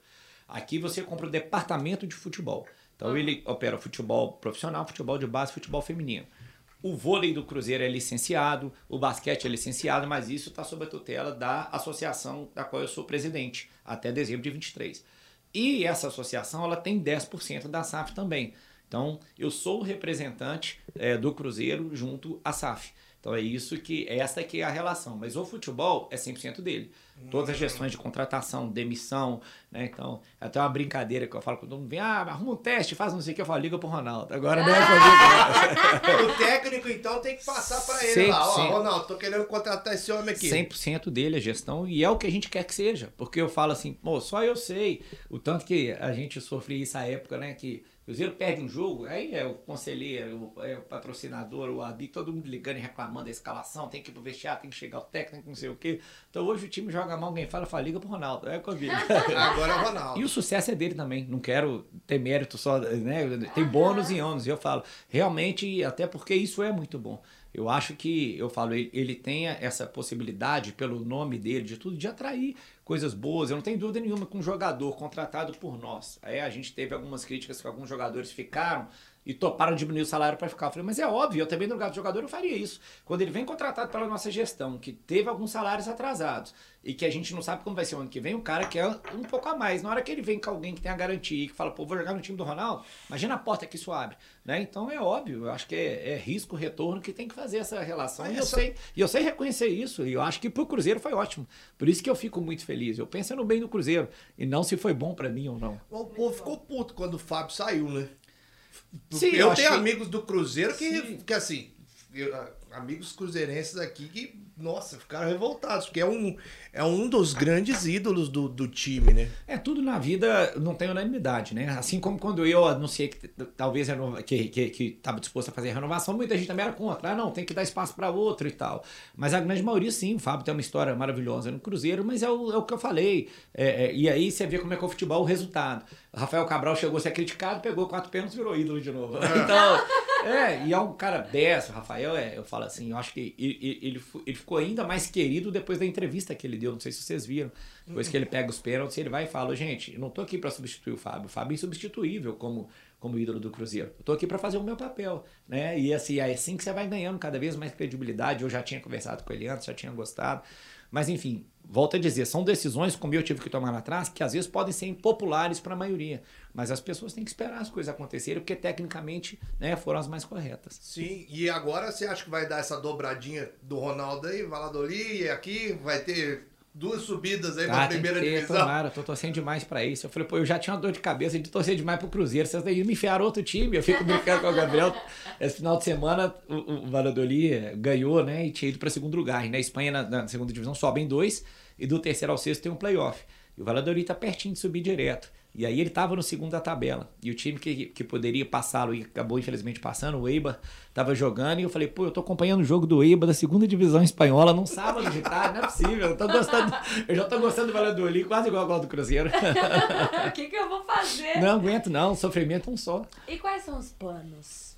Aqui você compra o departamento de futebol. Então ele opera futebol profissional, futebol de base, futebol feminino. O vôlei do Cruzeiro é licenciado, o basquete é licenciado, mas isso está sob a tutela da associação da qual eu sou presidente, até dezembro de 23. E essa associação ela tem 10% da SAF também. Então, eu sou o representante eh, do Cruzeiro junto à SAF. Então, é isso que, essa que é a relação. Mas o futebol é 100% dele. Todas as gestões de contratação, demissão, né? Então, é até uma brincadeira que eu falo quando todo mundo vem, ah, arruma um teste, faz não sei o que, eu falo, liga pro Ronaldo. Agora não é comigo. [LAUGHS] O técnico, então, tem que passar pra ele lá. Ó. Ronaldo, tô querendo contratar esse homem aqui. 100% dele a gestão e é o que a gente quer que seja. Porque eu falo assim, pô, só eu sei o tanto que a gente sofria isso à época, né? Que Cruzeiro perde um jogo, aí é o conselheiro, o, é o patrocinador, o ABI, todo mundo ligando e reclamando da escalação, tem que ir pro vestiário, tem que chegar o técnico, não sei o quê. Então hoje o time joga mal, alguém fala, fala, liga pro Ronaldo, é comigo. [LAUGHS] Agora é o Ronaldo. E o sucesso é dele também. Não quero ter mérito só, né? Tem bônus e ônus. E eu falo, realmente, até porque isso é muito bom. Eu acho que, eu falo, ele, ele tem essa possibilidade, pelo nome dele, de tudo, de atrair coisas boas. Eu não tenho dúvida nenhuma com um jogador contratado por nós. Aí a gente teve algumas críticas que alguns jogadores ficaram e toparam diminuir o salário para ficar. Eu falei, mas é óbvio, eu também no lugar do jogador eu faria isso. Quando ele vem contratado pela nossa gestão, que teve alguns salários atrasados e que a gente não sabe como vai ser o ano que vem, o cara quer um pouco a mais. Na hora que ele vem com alguém que tem a garantia e que fala, pô, vou jogar no time do Ronaldo, imagina a porta que isso abre. Né? Então é óbvio, eu acho que é, é risco, retorno que tem que fazer essa relação. Mas E eu, sei, e eu sei reconhecer isso. E eu acho que pro Cruzeiro foi ótimo. Por isso que eu fico muito feliz. Eu penso no bem do Cruzeiro e não se foi bom para mim ou não. O povo ficou puto quando o Fábio saiu, né? Sim, eu eu tenho que- amigos do Cruzeiro que, Sim. que assim, eu- a- amigos cruzeirenses aqui que, nossa, ficaram revoltados, porque é um, é um dos grandes ídolos do, do time, né? É, tudo na vida não tem unanimidade, né? Assim como quando eu anunciei que talvez renova- que que que estava disposto a fazer a renovação, muita gente também era contra. Ah, não, tem que dar espaço para outro e tal. Mas a grande maioria, sim, o Fábio tem uma história maravilhosa no Cruzeiro, mas é o, é o que eu falei. É, é, e aí você vê como é que é o futebol, o resultado. Rafael Cabral chegou a ser criticado, pegou quatro pênaltis e virou ídolo de novo. [LAUGHS] Então, é, e é um cara dessa, o Rafael, é, eu falo assim, eu acho que ele, ele- ficou ainda mais querido depois da entrevista que ele deu, não sei se vocês viram. Depois que ele pega os pênaltis, ele vai e fala, gente, eu não tô aqui para substituir o Fábio, o Fábio é insubstituível como, como ídolo do Cruzeiro. Eu tô aqui para fazer o meu papel, né? E assim, é assim que você vai ganhando cada vez mais credibilidade. Eu já tinha conversado com ele antes, já tinha gostado. Mas enfim, volto a dizer, são decisões, como eu tive que tomar lá atrás, que às vezes podem ser impopulares para a maioria. Mas as pessoas têm que esperar as coisas acontecerem, porque tecnicamente né, foram as mais corretas. Sim, e agora você acha que vai dar essa dobradinha do Ronaldo aí, e aqui vai ter duas subidas aí pra Ah, tem primeira ter, divisão? tomara, tô torcendo demais pra isso. Eu falei, pô, eu já tinha uma dor de cabeça de torcer demais pro Cruzeiro. Vocês daí me enfiaram outro time. Eu fico brincando com o Gabriel. [LAUGHS] Esse final de semana, o, o Valladolid ganhou, né? E tinha ido pra segundo lugar. E na Espanha, na, na segunda divisão, sobem dois. E do terceiro ao sexto tem um playoff. E o Valladolid tá pertinho de subir direto. E aí ele tava no segundo da tabela. E o time que, que poderia passá-lo e acabou infelizmente passando, o Eibar, tava jogando. E eu falei, pô, eu tô acompanhando o jogo do Eibar da segunda divisão espanhola num sábado de tarde, não é possível. Eu, tô gostando, eu já tô gostando do Valladolid, quase igual ao do Cruzeiro. [LAUGHS] O que, que eu vou fazer? Não aguento, não. Sofrimento é um só. E quais são os planos?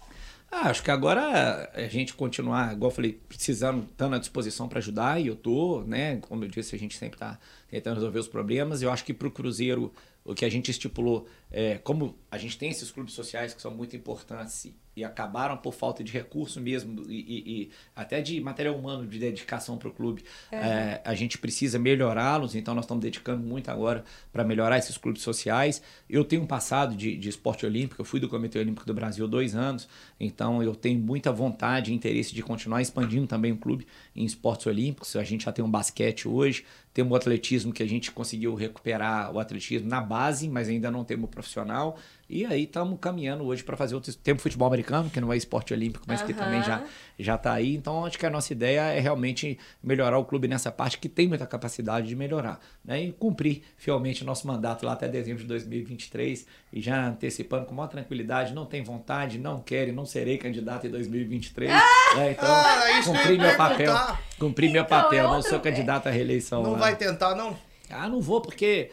Ah, acho que agora a gente continuar, igual eu falei, precisando, estando à disposição para ajudar, e eu tô, né? Como eu disse, a gente sempre está tentando resolver os problemas. Eu acho que para o Cruzeiro, o que a gente estipulou, é, como a gente tem esses clubes sociais que são muito importantes e, e acabaram por falta de recurso mesmo, e, e- e até de material humano, de dedicação para o clube, é, a gente precisa melhorá-los, então nós estamos dedicando muito agora para melhorar esses clubes sociais. Eu tenho um passado de, de esporte olímpico, eu fui do Comitê Olímpico do Brasil dois anos, então eu tenho muita vontade e interesse de continuar expandindo também o clube em esportes olímpicos. A gente já tem um basquete hoje, temos o atletismo que a gente conseguiu recuperar o atletismo na base, mas ainda não temos profissional. E aí estamos caminhando hoje para fazer outros. Temos futebol americano, que não é esporte olímpico, mas que Aham. também já já está aí. Então acho que a nossa ideia é realmente melhorar o clube nessa parte que tem muita capacidade de melhorar, né? E cumprir fielmente o nosso mandato lá até dezembro de 2023 e já antecipando com maior tranquilidade, não tem vontade, não quero e não serei candidato em 2023. né? Então, Ah, que ia meu papel. perguntar. Cumprir meu Então, papel, é não outro- sou candidato à reeleição. Não lá. vai tentar, não? Ah, não vou, porque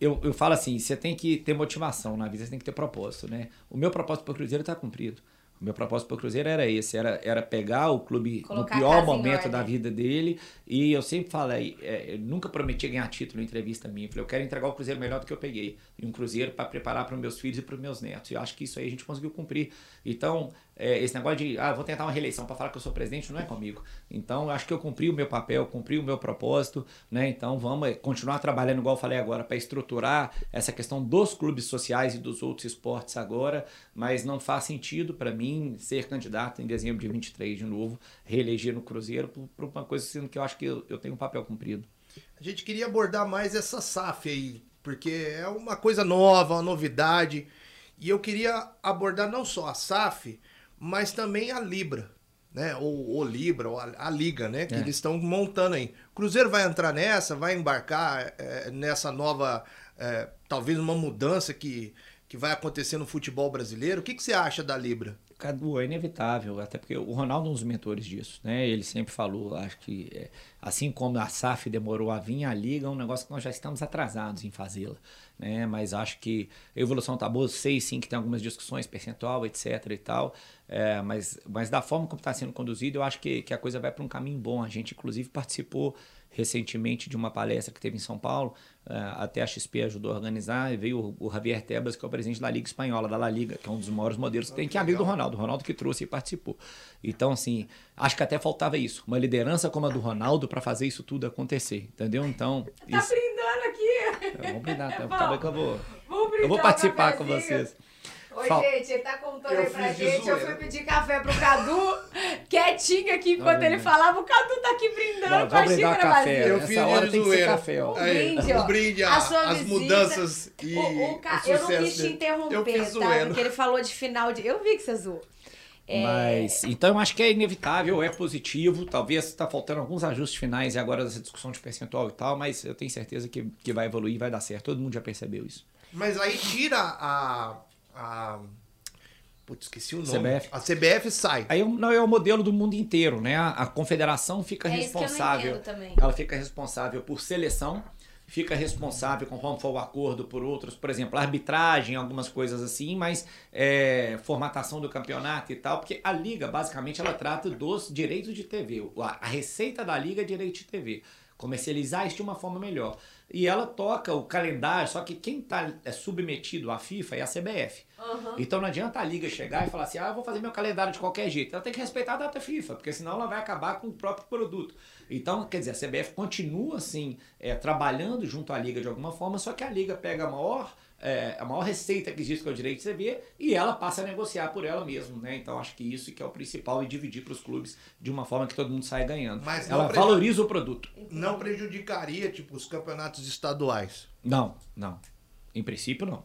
eu, eu falo assim, você tem que ter motivação na vida, você tem que ter propósito, né? O meu propósito para o Cruzeiro está cumprido. O meu propósito para o Cruzeiro era esse, era, era pegar o clube Colocar no pior momento da vida dele. E eu sempre falei, é, eu nunca prometi ganhar título em entrevista minha. Eu falei, eu quero entregar o Cruzeiro melhor do que eu peguei. E um Cruzeiro para preparar para os meus filhos e para os meus netos. E eu acho que isso aí a gente conseguiu cumprir. Então, é, esse negócio de, ah, vou tentar uma reeleição para falar que eu sou presidente, não é comigo. Então, acho que eu cumpri o meu papel, cumpri o meu propósito, né? Então, vamos continuar trabalhando, igual eu falei agora, para estruturar essa questão dos clubes sociais e dos outros esportes agora, mas não faz sentido para mim ser candidato em dezembro de 23 de novo, reeleger no Cruzeiro, por, uma coisa sendo que eu acho que eu, eu tenho um papel cumprido. A gente queria abordar mais essa SAF aí, porque é uma coisa nova, uma novidade. E eu queria abordar não só a SAF, mas também a Libra, né? Ou o Libra, ou a, a, Liga, né? Que é. eles estão montando aí. Cruzeiro vai entrar nessa, vai embarcar é, nessa nova, é, talvez uma mudança que, que vai acontecer no futebol brasileiro. O que, que você acha da Libra? Cadu, é inevitável, até porque o Ronaldo é um dos mentores disso, né? Ele sempre falou, acho que é, assim como a SAF demorou a vir, a Liga é um negócio que nós já estamos atrasados em fazê-la, né? Mas acho que a evolução tá boa, sei sim que tem algumas discussões, percentual, etc e tal, é, mas, mas da forma como está sendo conduzido, eu acho que, que a coisa vai para um caminho bom. A gente, inclusive, participou recentemente de uma palestra que teve em São Paulo, até a XP ajudou a organizar, e veio o, Javier Tebas, que é o presidente da Liga Espanhola, da La Liga, que é um dos maiores modelos que tem, que é amigo do Ronaldo, o Ronaldo que trouxe e participou. Então, assim, acho que até faltava isso, uma liderança como a doRonaldo para fazer isso tudo acontecer, entendeu? Então... Tá isso... brindando aqui! É, vamos brindar, tá, [LAUGHS] tá que eu vou... Eu vou participar com vocês. Oi, Fal... gente, ele tá contando eu aí pra gente. Eu fui pedir café pro Cadu, [LAUGHS] quietinho aqui, enquanto ele falava. O Cadu tá aqui brindando com a xícara café. Eu fiz hora tem que ser café, ó. Um brinde, ó. Um brinde, a, as visita, mudanças e o, o ca... Eu não quis te interromper, tá? Porque ele falou de final de... Eu vi que você zoou. É... Mas, então eu acho que é inevitável, é positivo. Talvez está faltando alguns ajustes finais agora dessa discussão de percentual e tal, mas eu tenho certeza que, que vai evoluir e vai dar certo. Todo mundo já percebeu isso. Mas aí tira a, a Putz, esqueci o nome. CBF. A CBF sai. Aí não é o modelo do mundo inteiro, né? A, a confederação fica é responsável. Ela fica responsável por seleção, fica responsável, conforme for o acordo, por outros, por exemplo, arbitragem, algumas coisas assim, mas é, formatação do campeonato e tal, porque a liga, basicamente, ela trata dos direitos de TV. A, a receita da liga é direito de TV. Comercializar isso de uma forma melhor e ela toca o calendário, só que quem está é submetido à FIFA é a CBF. Uhum. Então não adianta a liga chegar e falar assim, ah, eu vou fazer meu calendário de qualquer jeito. Ela tem que respeitar a data FIFA, porque senão ela vai acabar com o próprio produto. Então, quer dizer, a CBF continua assim, é, trabalhando junto à liga de alguma forma, só que a liga pega a maior é, a maior receita que existe que é o direito de TV e ela passa a negociar por ela mesma, né? Então acho que isso que é o principal e dividir para os clubes de uma forma que todo mundo sai ganhando. Mas ela valoriza o produto. Não prejudicaria tipo os campeonatos estaduais? Não, não. Em princípio não.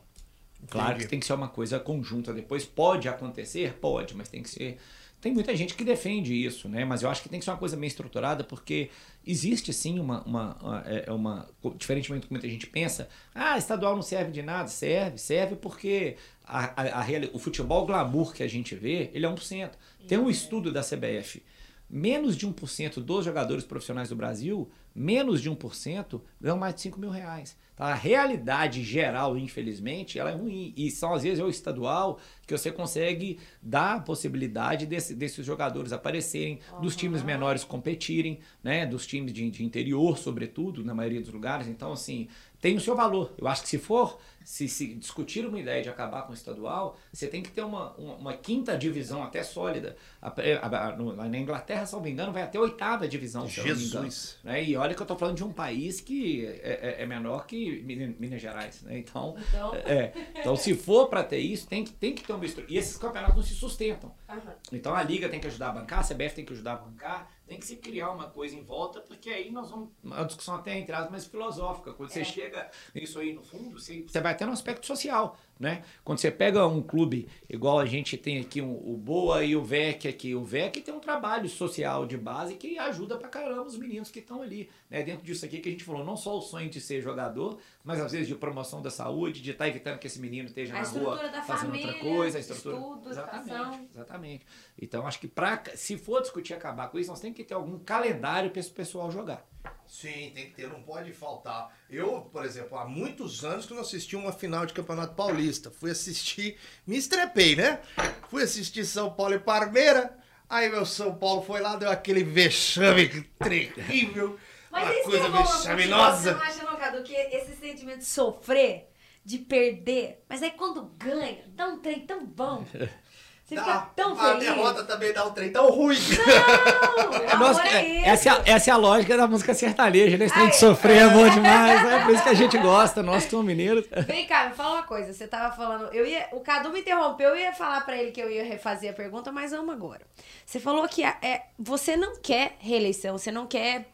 Claro Entendi. que tem que ser uma coisa conjunta. Depois pode acontecer, pode, mas tem que ser tem muita gente que defende isso, né? Mas eu acho que tem que ser uma coisa bem estruturada, porque existe sim uma. uma, uma, é, uma diferentemente do que muita gente pensa, ah, estadual não serve de nada. Serve, serve porque a, a, a, o futebol glamour que a gente vê, ele é 1%. Tem um estudo da CBF. Menos de 1% dos jogadores profissionais do Brasil, menos de 1%, ganham mais de 5 mil reais. A realidade geral, infelizmente, ela é ruim. E são, às vezes, é o estadual que você consegue dar a possibilidade desse, desses jogadores aparecerem, uhum. dos times menores competirem, né? Dos times de, de interior, sobretudo, na maioria dos lugares. Então, assim, tem o seu valor. Eu acho que se for se, se discutir uma ideia de acabar com o estadual, você tem que ter uma, uma, uma quinta divisão até sólida. A, a, a, no, na Inglaterra, se não me engano, vai até a oitava divisão, se Jesus. não me engano. Né? E olha que eu estou falando de um país que é, é, é menor que Minas Gerais. Né? Então, então... É, então, se for para ter isso, tem que, tem que ter uma estrutura. E esses campeonatos não se sustentam. Uhum. Então a Liga tem que ajudar a bancar, a CBF tem que ajudar a bancar, tem que se criar uma coisa em volta, porque aí nós vamos. Uma discussão até entre aspas mais filosófica. Quando é. você chega nisso aí no fundo, você, você vai até no aspecto social. Né? Quando você pega um clube igual a gente tem aqui um, o Boa e o VEC aqui, o VEC tem um trabalho social de base que ajuda pra caramba os meninos que estão ali. Né? Dentro disso aqui que a gente falou, não só o sonho de ser jogador, mas às vezes de promoção da saúde, de estar tá evitando que esse menino esteja a na rua fazendo família, outra coisa, a estrutura. Estudo, exatamente, educação. exatamente. Então acho que pra, se for discutir acabar com isso, nós temos que ter algum calendário para esse pessoal jogar. Sim, tem que ter, não pode faltar. Eu, por exemplo, há muitos anos que não assisti uma final de Campeonato Paulista. Fui assistir, me estrepei, né? Fui assistir São Paulo e Parmeira. Aí meu São Paulo foi lá, deu aquele vexame terrível. Mas uma isso coisa é bom, Você vexaminosa. não acha, não, Cadu, que esse sentimento de sofrer, de perder, mas aí quando ganha, dá um trem tão bom. [LAUGHS] Você Dá. fica tão a feliz. derrota também dá um trem tão ruim. Não, É, nossa, é é- esse. essa, é a, essa é a lógica da música sertaneja, né? Esse trem de Ai, sofrer é bom demais, [LAUGHS] é por isso que a gente gosta, nós somos mineiros. Vem cá, me fala uma coisa. Você tava falando. Eu ia, o Cadu me interrompeu, eu ia falar pra ele que eu ia refazer a pergunta, mas vamos agora. Você falou que a- é, você não quer reeleição, você não quer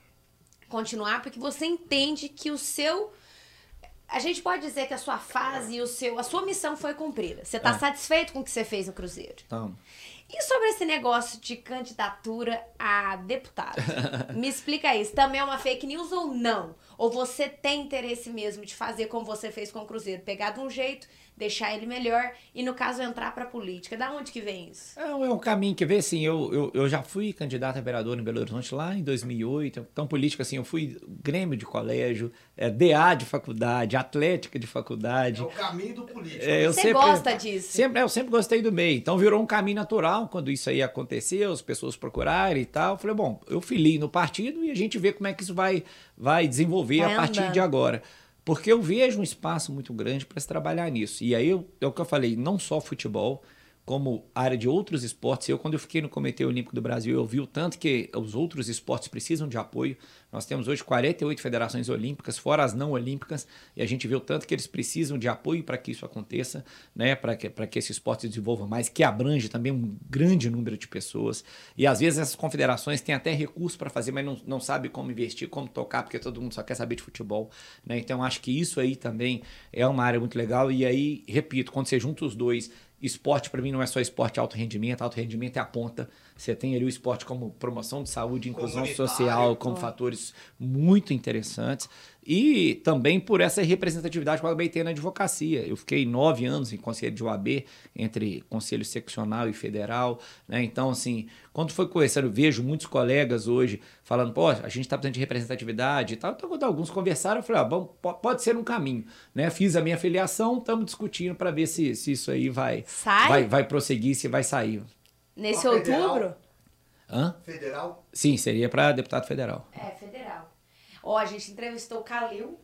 continuar, porque você entende que o seu. A gente pode dizer que a sua fase e o seu, a sua missão foi cumprida. Você tá É. satisfeito com o que você fez no Cruzeiro. E sobre esse negócio de candidatura a deputado? [LAUGHS] Me explica isso. Também é uma fake news ou não? Ou você tem interesse mesmo de fazer como você fez com o Cruzeiro? Pegar de um jeito, deixar ele melhor e, no caso, entrar pra política. Da onde que vem isso? É, é um caminho que vê, assim, eu, eu, eu já fui candidato a vereador em Belo Horizonte lá em 2008, então política, assim, eu fui grêmio de colégio, é, DA de faculdade, atlética de faculdade. É o caminho do político. É, eu Você sempre- gosta disso? Sempre, é, eu sempre gostei do meio. Então virou um caminho natural quando isso aí aconteceu, as pessoas procurarem e tal. Eu falei, bom, eu fili no partido e a gente vê como é que isso vai, vai desenvolver Vai a partir andando. de agora. Porque eu vejo um espaço muito grande para se trabalhar nisso. E aí eu- é o que eu falei, não só futebol, como área de outros esportes. Eu, quando eu fiquei no Comitê Olímpico do Brasil, eu vi o tanto que os outros esportes precisam de apoio. Nós temos hoje 48 federações olímpicas, fora as não olímpicas, e a gente vê o tanto que eles precisam de apoio para que isso aconteça, né? para que, que esse esporte se desenvolva mais, que abrange também um grande número de pessoas. E às vezes essas confederações têm até recursos para fazer, mas não, não sabe como investir, como tocar, porque todo mundo só quer saber de futebol. Né? Então acho que isso aí também é uma área muito legal. E aí, repito, quando você junta os dois, Esporte, para mim, não é só esporte alto rendimento. Alto rendimento é a ponta. Você tem ali o esporte como promoção de saúde, inclusão social, como fatores muito interessantes. E também por essa representatividade que eu acabei tendo na advocacia. Eu fiquei nove anos em conselho de OAB, entre conselho seccional e federal. Né? Então, assim, quando foi conhecendo, eu vejo muitos colegas hoje falando, pô, a gente está precisando de representatividade e tal. Então, quando alguns conversaram, eu falei, ah, bom, po- pode ser um caminho. Né? Fiz a minha filiação, estamos discutindo para ver se, se isso aí vai, Sai? vai, vai prosseguir, se vai sair. Nesse outubro? Hã? Federal? Sim, seria para deputado federal. É, federal. Ó, a gente entrevistou o Calil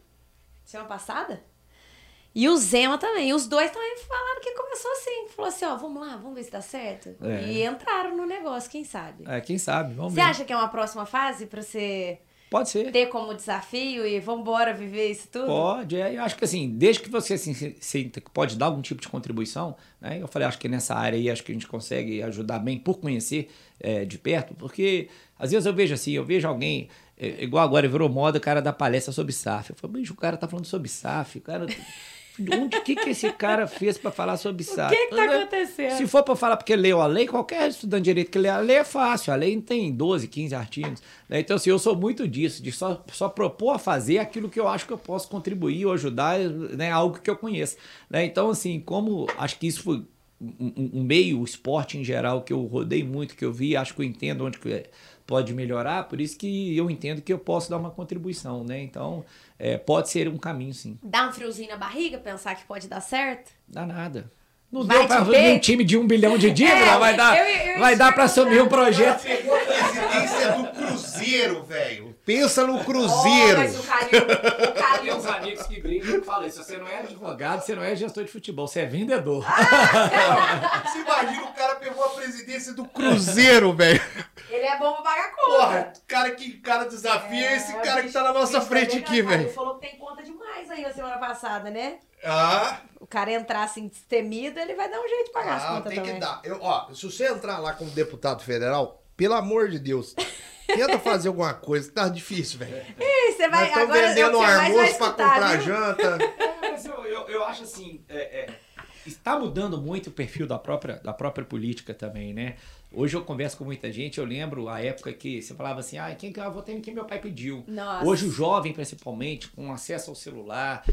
semana passada. E o Zema também. E os dois também falaram que começou assim. Falou assim, ó, vamos lá, vamos ver se dá certo. É. E entraram no negócio, quem sabe. É, quem sabe? Vamos Você ver. acha que é uma próxima fase pra você Pode ser. ter como desafio e vambora viver isso tudo? Pode, é, eu acho que assim, desde que você assim, sinta que pode dar algum tipo de contribuição, né? Eu falei, acho que nessa área aí, acho que a gente consegue ajudar bem por conhecer é, de perto, porque às vezes eu vejo assim, eu vejo alguém, é, igual agora virou moda o cara da palestra sobre SAF. Eu falo, bicho, o cara tá falando sobre SAF, o cara. Onde que, que esse cara fez para falar sobre SAF? que que tá acontecendo? Se for para falar porque leu a lei, qualquer estudante de direito que lê a lei é fácil. A lei tem 12, 15 artigos. né? Então, assim, eu sou muito disso, de só, só propor a fazer aquilo que eu acho que eu posso contribuir ou ajudar, né, algo que eu conheço. né? Então, assim, como acho que isso foi um, um- um meio, o esporte em geral, que eu rodei muito, que eu vi, acho que eu entendo onde que pode melhorar, por isso que eu entendo que eu posso dar uma contribuição, né? Então, é, pode ser um caminho, sim. Dá um friozinho na barriga, pensar que pode dar certo? Dá nada. Não Vai deu fazer um time de um bilhão de dívida, É, vai dar, eu- eu vai dar pra assumir um projeto. Pegou a presidência do Cruzeiro, velho. Pensa no Oh, Cruzeiro. mas o Calil, o Tem Calil uns amigos que brincam e falam: se você não é advogado, você não é gestor de futebol, você é vendedor. [LAUGHS] Você imagina o cara pegou a presidência do Cruzeiro, velho. Ele é bom pra pagar conta. Porra, cara que cara desafia é esse cara que tá na nossa Bicho, frente é aqui, velho. Ele falou que tem conta demais aí na semana passada, né? Ah, O cara entrar assim destemido, ele vai dar um jeito de pagar as ah contas tem também. que dar. Eu, ó, se você entrar lá como deputado federal, pelo amor de Deus, tenta fazer alguma coisa, tá difícil, velho. Ih, você vai agora é vendendo vai almoço pra escutar, comprar viu? janta. Mas eu, eu, eu acho assim, é, é, está mudando muito o perfil da própria, da própria política também, né? Hoje eu converso com muita gente, eu lembro a época que você falava assim, ah, quem que eu votei em quem meu pai pediu. Nossa. Hoje o jovem, principalmente, com acesso ao celular,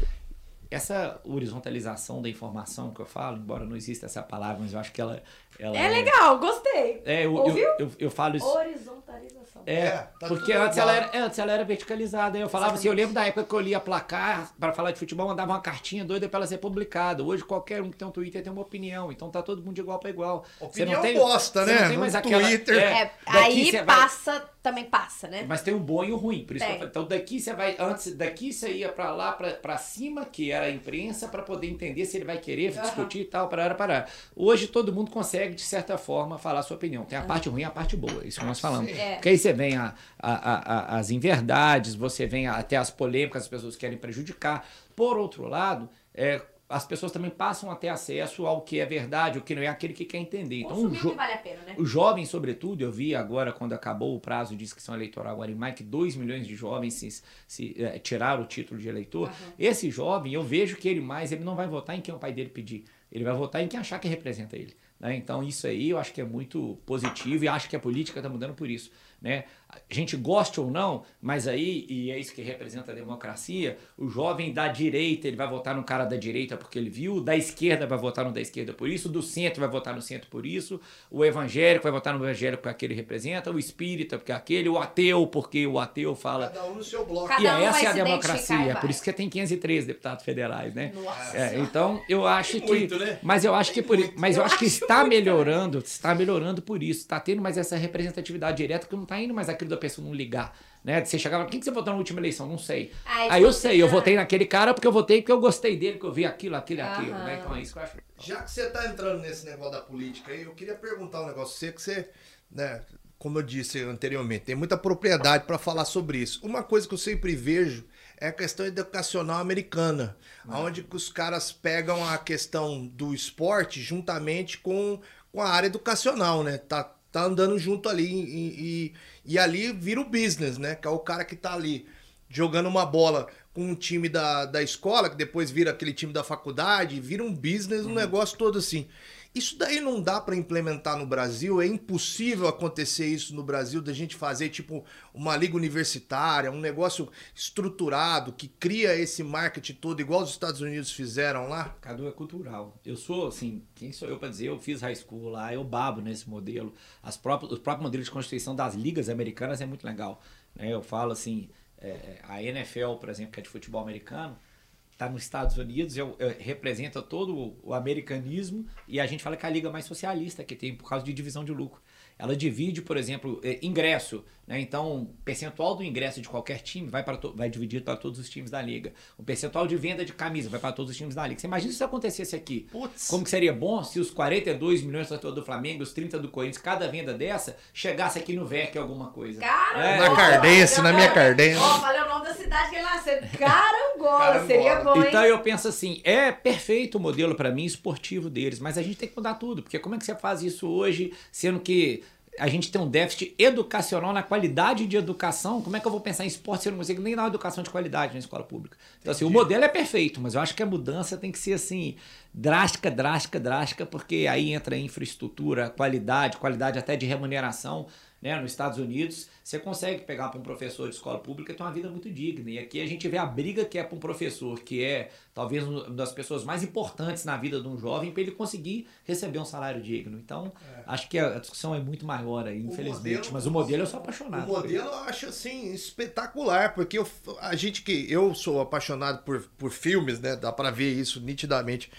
essa horizontalização da informação que eu falo, embora não exista essa palavra, mas eu acho que ela... ela É legal, gostei. É, eu, eu, Ouviu? eu, eu falo isso... Horizontalização. É, É, tá porque tudo antes ela, era, é, antes ela era verticalizada. Eu falava assim, eu Exatamente. lembro da época que eu lia placar para falar de futebol, mandava uma cartinha doida para ela ser publicada. Hoje qualquer um que tem um Twitter tem uma opinião, então tá todo mundo de igual para igual. Você Opinião não tem, bosta, você né? Não tem No mais aquela, Twitter. É, daqui aí você vai- passa, também passa, né? Mas tem o bom e o ruim, por isso que eu falei. Então daqui você vai, antes daqui você ia pra lá, pra, pra cima, que era a imprensa, pra poder entender se ele vai querer Aham. discutir e tal, parar, parar. Hoje todo mundo consegue, de certa forma, falar a sua opinião. Tem a parte ruim e a parte boa, isso que nós falamos. É. Porque aí você vem a, a- a- as inverdades, você vem até as polêmicas, as pessoas querem prejudicar. Por outro lado, é, as pessoas também passam a ter acesso ao que é verdade, o que não é aquele que quer entender. Então, o o jo- que vale a pena, né? os jovens, sobretudo, eu vi agora, quando acabou o prazo de inscrição eleitoral agora em maio, que 2 milhões de jovens se, se, eh, tiraram o título de eleitor. Esse jovem, eu vejo que ele mais, ele não vai votar em quem o pai dele pedir. Ele vai votar em quem achar que representa ele. Né? Então, isso aí eu acho que é muito positivo e acho que a política está mudando por isso. Né? A gente goste ou não, mas aí, e é isso que representa a democracia, o jovem da direita, ele vai votar no cara da direita porque ele viu, da esquerda vai votar no da esquerda por isso, do centro vai votar no centro por isso, o evangélico vai votar no evangélico porque aquele representa, o espírita porque aquele, o ateu porque o ateu fala. Cada um no seu bloco. Cada E um vai essa é a democracia, por isso que tem 513 deputados federais, né? Nossa É, então eu acho que, muito, né? mas eu acho que por, muito. mas eu, Eu acho que acho está muito melhorando, está melhorando por isso, está tendo mais essa representatividade direta que não está indo mais aquilo da pessoa não ligar, né? Você chegava, quem que você votou na última eleição? Não sei. Aí, Aí eu sei, eu votei naquele cara porque eu votei porque eu gostei dele, porque eu vi aquilo, aquilo, e aquilo, né? Então é isso que eu acho. Já que você tá entrando nesse negócio da política aí, eu queria perguntar um negócio pra você que você, né, como eu disse anteriormente, tem muita propriedade para falar sobre isso. Uma coisa que eu sempre vejo é a questão educacional americana, onde que os caras pegam a questão do esporte juntamente com, com a área educacional, né? Tá, tá andando junto ali e, e, e ali vira o business, né? Que é o cara que tá ali jogando uma bola com um time da, da escola, que depois vira aquele time da faculdade, vira um business, um negócio todo assim. Isso daí não dá para implementar no Brasil, é impossível acontecer isso no Brasil, da gente fazer tipo uma liga universitária, um negócio estruturado que cria esse marketing todo, igual os Estados Unidos fizeram lá. Cadu é cultural. Eu sou, assim, quem sou eu para dizer? Eu fiz high school lá, eu babo nesse modelo. As próprias, os próprios modelos de constituição das ligas americanas é muito legal. né? Eu falo assim, é, a NFL, por exemplo, que é de futebol americano, está nos Estados Unidos, eu, representa todo o, americanismo e a gente fala que é a liga mais socialista que tem por causa de divisão de lucro. Ela divide, por exemplo, eh, ingresso? Então, o percentual do ingresso de qualquer time vai para to- vai dividir para todos os times da liga. O percentual de venda de camisa vai para todos os times da liga. Você imagina se isso acontecesse aqui? Putz. Como que seria bom se os 42 milhões de torcedores do Flamengo, os 30 do Corinthians, cada venda dessa chegasse aqui no VEC alguma coisa. Caramba! É, Na Cardense, na minha Cardense. Ó, falei o nome da cidade que ele nasceu. Carangola, Carangola. seria bom, hein? Então eu penso assim, é perfeito o modelo para mim esportivo deles, mas a gente tem que mudar tudo, porque como é que você faz isso hoje, sendo que a gente tem um déficit educacional na qualidade de educação? Como é que eu vou pensar em esporte se eu não consigo nem dar uma educação de qualidade na escola pública? Então assim, o modelo é perfeito, mas eu acho que a mudança tem que ser assim, drástica, drástica, drástica, porque aí entra infraestrutura, qualidade, qualidade até de remuneração. Né, nos Estados Unidos, você consegue pegar para um professor de escola pública ter uma vida muito digna. E aqui a gente vê a briga que é para um professor, que é talvez uma das pessoas mais importantes na vida de um jovem, para ele conseguir receber um salário digno. Então, acho que a discussão é muito maior aí, infelizmente. modelo- Mas o modelo eu sou apaixonado. O modelo eu acho assim espetacular, porque eu, a gente que eu sou apaixonado por, por filmes, né? Dá pra ver isso nitidamente.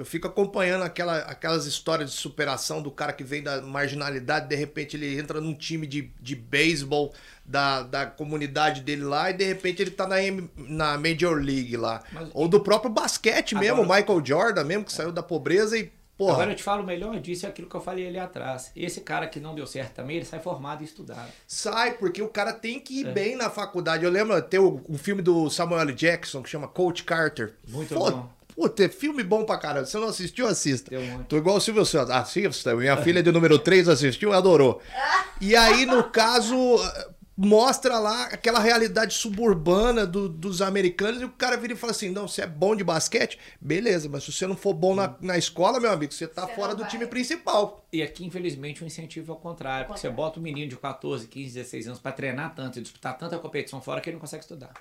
Eu fico acompanhando aquela, aquelas histórias de superação do cara que vem da marginalidade, de repente ele entra num time de, de beisebol da, da comunidade dele lá e de repente ele tá na, na Major League lá. Mas- Ou do próprio basquete mesmo, o Agora- Michael Jordan mesmo, que saiu da pobreza e, porra. Agora eu te falo melhor disso, é aquilo que eu falei ali atrás. Esse cara que não deu certo também, ele sai formado e estudado. Sai, porque o cara tem que ir É. bem na faculdade. Eu lembro, tem o- um filme do Samuel L. Jackson que chama Coach Carter. Muito Pô, bom. Puta, é filme bom pra caramba. Se você não assistiu, assista. Muito. Tô igual o Silvio Santos. Assista. Minha filha de número 3 assistiu e adorou. E aí, no caso, mostra lá aquela realidade suburbana do- dos americanos e o cara vira e fala assim, não, você é bom de basquete? Beleza, mas se você não for bom na, na escola, meu amigo, você tá Você fora do vai. time principal. E aqui, infelizmente, o incentivo é o contrário. Porque você bota um menino de 14, 15, 16 anos pra treinar tanto e disputar tanta competição fora que ele não consegue estudar.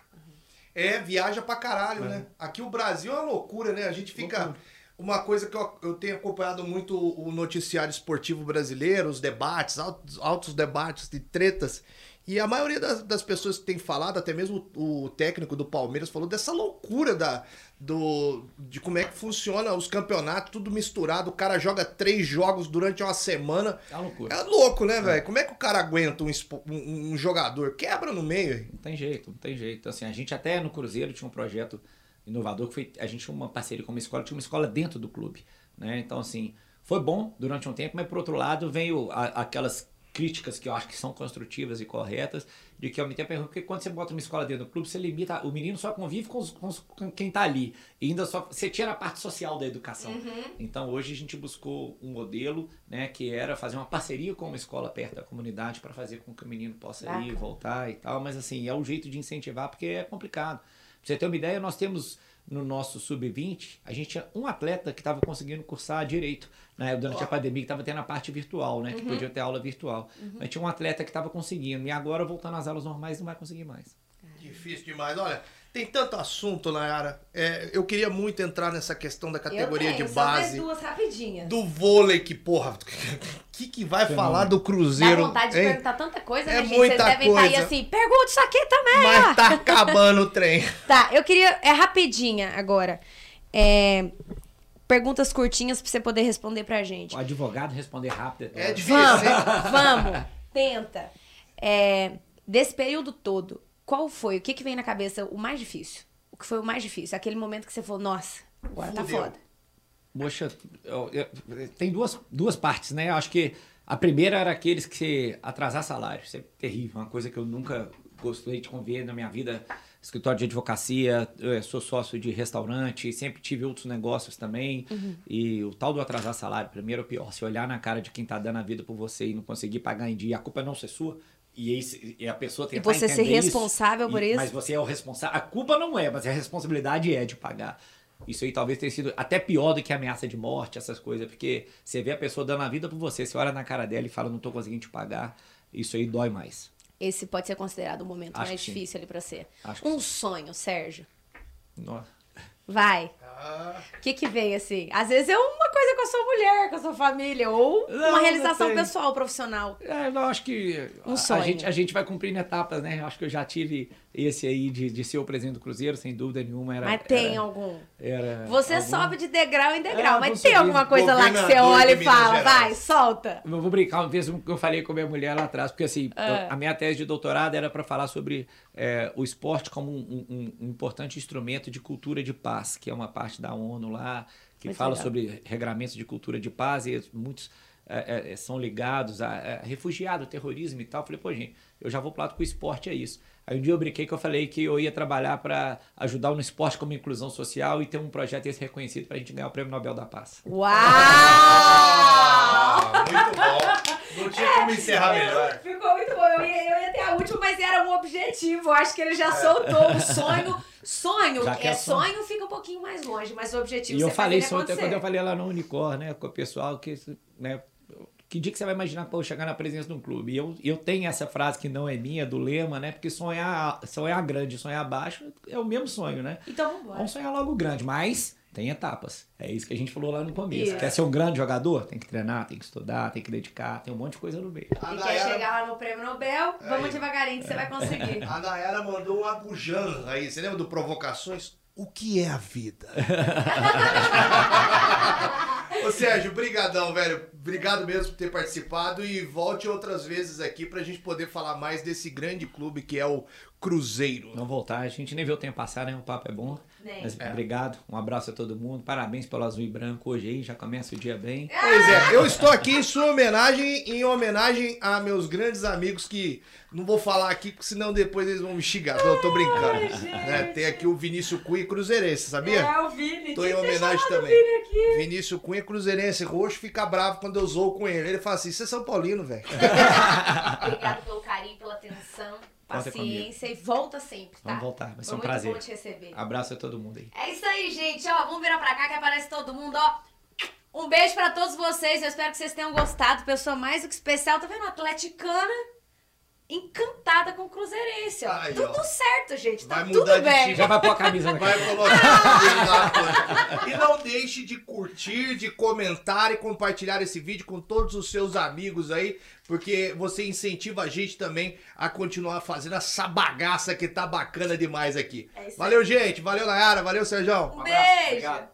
É, viaja pra caralho, né? Aqui o Brasil é uma loucura, né? A gente fica. uma coisa que eu, eu tenho acompanhado muito o noticiário esportivo brasileiro, os debates, altos, altos debates de tretas. E a maioria das, das, pessoas que tem falado, até mesmo o técnico do Palmeiras falou dessa loucura da, do, de como é que funciona os campeonatos, tudo misturado. O cara joga três jogos durante uma semana. É loucura. É louco, né, velho? Como é que o cara aguenta um, um, um, jogador? Quebra no meio. Não tem jeito, não tem jeito. Assim, a gente até no Cruzeiro tinha um projeto inovador que foi. A gente tinha uma parceria com uma escola, tinha uma escola dentro do clube. Né? Então, assim, foi bom durante um tempo, mas por outro lado veio a, aquelas críticas que eu acho que são construtivas e corretas, de que ao mesmo tempo, porque quando você bota uma escola dentro do clube, você limita, o menino só convive com, os, com, os, com quem está ali, e ainda só, você tira a parte social da educação. Uhum. Então hoje a gente buscou um modelo, né, que era fazer uma parceria com uma escola perto da comunidade para fazer com que o menino possa Baca. ir, voltar e tal, mas assim, é um jeito de incentivar, porque é complicado. Pra você ter uma ideia, nós temos no nosso sub-20, a gente tinha um atleta que estava conseguindo cursar direito, né, durante a pandemia, que estava tendo a parte virtual, né, uhum. que podia ter aula virtual. Uhum. Mas tinha um atleta que estava conseguindo, e agora, voltando às aulas normais, não vai conseguir mais. Difícil demais. Olha, tem tanto assunto, Nayara. É, eu queria muito entrar nessa questão da categoria de base. duas rapidinhas. Do vôlei, que, porra, o [LAUGHS] que, que vai falar do Cruzeiro? Dá vontade de hein? perguntar tanta coisa, é né, gente? Muita Vocês devem coisa. estar aí assim, pergunta isso aqui também. Mas tá acabando o trem. [LAUGHS] Tá, eu queria. É rapidinha agora. É, perguntas curtinhas pra você poder responder pra gente. O advogado responder rápido. É difícil. Vamos, vamos. Tenta. É, desse período todo, qual foi, o que, que vem na cabeça o mais difícil? O que foi o mais difícil? Aquele momento que você falou, nossa, agora tá foda. Poxa, eu, eu, tem duas, duas partes, né? Eu acho que a primeira era aqueles que atrasar salário. Isso é terrível, uma coisa que eu nunca gostei de conviver na minha vida. Escritório de advocacia, sou sócio de restaurante, sempre tive outros negócios também. Uhum. E o tal do atrasar salário, primeiro é o pior. Se olhar na cara de quem tá dando a vida por você e não conseguir pagar em dia, a culpa não ser sua, e, esse, e a pessoa tem que E você ser responsável isso, por e, isso. Mas você é o responsável. A culpa não é, mas a responsabilidade é de pagar. Isso aí talvez tenha sido até pior do que ameaça de morte, essas coisas, porque você vê a pessoa dando a vida por você, você olha na cara dela e fala, não tô conseguindo te pagar, isso aí dói mais. Esse pode ser considerado o momento Acho mais difícil ali pra ser. Acho um sonho, Sérgio. Nossa. Vai. O que que vem assim? Às vezes é uma coisa com a sua mulher, com a sua família, ou não, uma realização pessoal, profissional. É, eu acho que um a, a, gente, a gente vai cumprindo etapas, né? Eu acho que eu já tive esse aí de, de ser o presidente do Cruzeiro, sem dúvida nenhuma. Era, mas tem era, algum. Era você algum... sobe de degrau em degrau, é, mas tem alguma coisa lá que você olha e fala, vai, solta. Eu vou brincar uma vez que eu falei com a minha mulher lá atrás, porque assim, eu, ah. a minha tese de doutorado era para falar sobre é, o esporte como um, um, um, importante instrumento de cultura de paz, que é uma parte da ONU lá, que Muito fala legal. sobre regramentos de cultura de paz e muitos é, é, são ligados a, a refugiado, terrorismo e tal. Eu falei, pô, gente, eu já vou pro lado com o esporte é isso. Aí um dia eu brinquei que eu falei que eu ia trabalhar para ajudar no esporte como inclusão social e ter um projeto esse reconhecido para a gente ganhar o Prêmio Nobel da Paz. Uau! Ah, muito bom! Não tinha como encerrar melhor. Ficou muito bom. Eu ia, eu ia ter a última, mas era um objetivo. Eu acho que ele já soltou o sonho. Sonho, é, é sonho, sonho, fica um pouquinho mais longe, mas o objetivo E eu falei isso ontem quando eu falei lá no Unicor, né, com o pessoal que né, que dia que você vai imaginar que eu chegar na presença de um clube? E eu, eu tenho essa frase que não é minha, do lema, né? Porque sonhar, sonhar grande sonhar baixo é o mesmo sonho, né? Então vamos Vamos sonhar logo grande, mas tem etapas. É isso que a gente falou lá no começo. Isso. Quer ser um grande jogador? Tem que treinar, tem que estudar, tem que dedicar, tem um monte de coisa no meio. A e Nayara... quer chegar lá no prêmio Nobel? É. Vamos devagarinho que é. você vai conseguir. [LAUGHS] A Nayara mandou um abujan aí. Você lembra do Provocações? O que é a vida? [LAUGHS] Ô Sérgio, brigadão, velho. Obrigado mesmo por ter participado e volte outras vezes aqui pra gente poder falar mais desse grande clube que é o Cruzeiro. Não voltar, a gente nem viu o tempo passar, né? O papo é bom. Mas, é. Obrigado, um abraço a todo mundo. Parabéns pelo azul e branco hoje aí, já começa o dia bem. Pois é, eu estou aqui em sua homenagem, em homenagem a meus grandes amigos que não vou falar aqui, senão depois eles vão me xingar. Não, eu tô brincando. Ai, né? Tem aqui o Vinícius Cunha Cruzeirense, sabia? É, o Vini. Tô em homenagem também. Vini Vinícius Cunha Cruzeirense, roxo, fica bravo quando eu zoo com ele. Ele fala assim: você é São Paulino, velho. [LAUGHS] Obrigado pelo carinho, pela atenção paciência e volta sempre, tá? Vamos voltar, vai ser Foi um prazer. Bom te receber. Abraço a todo mundo aí. É isso aí, gente, ó, vamos virar pra cá que aparece todo mundo, ó. Um beijo pra todos vocês, eu espero que vocês tenham gostado, pessoa mais do que especial, tá vendo? Atleticana encantada com o Cruzeirense, ó. Aí, tudo ó. certo, gente. Tá Vai tudo bem. time. Já vai pôr a camisa na Vai colocar. e não deixe de curtir, de comentar e compartilhar esse vídeo com todos os seus amigos aí, porque você incentiva a gente também a continuar fazendo essa bagaça que tá bacana demais aqui. É isso aí. Valeu, gente. Valeu, Nayara. Valeu, Sérgio. Um Um abraço, beijo. obrigado.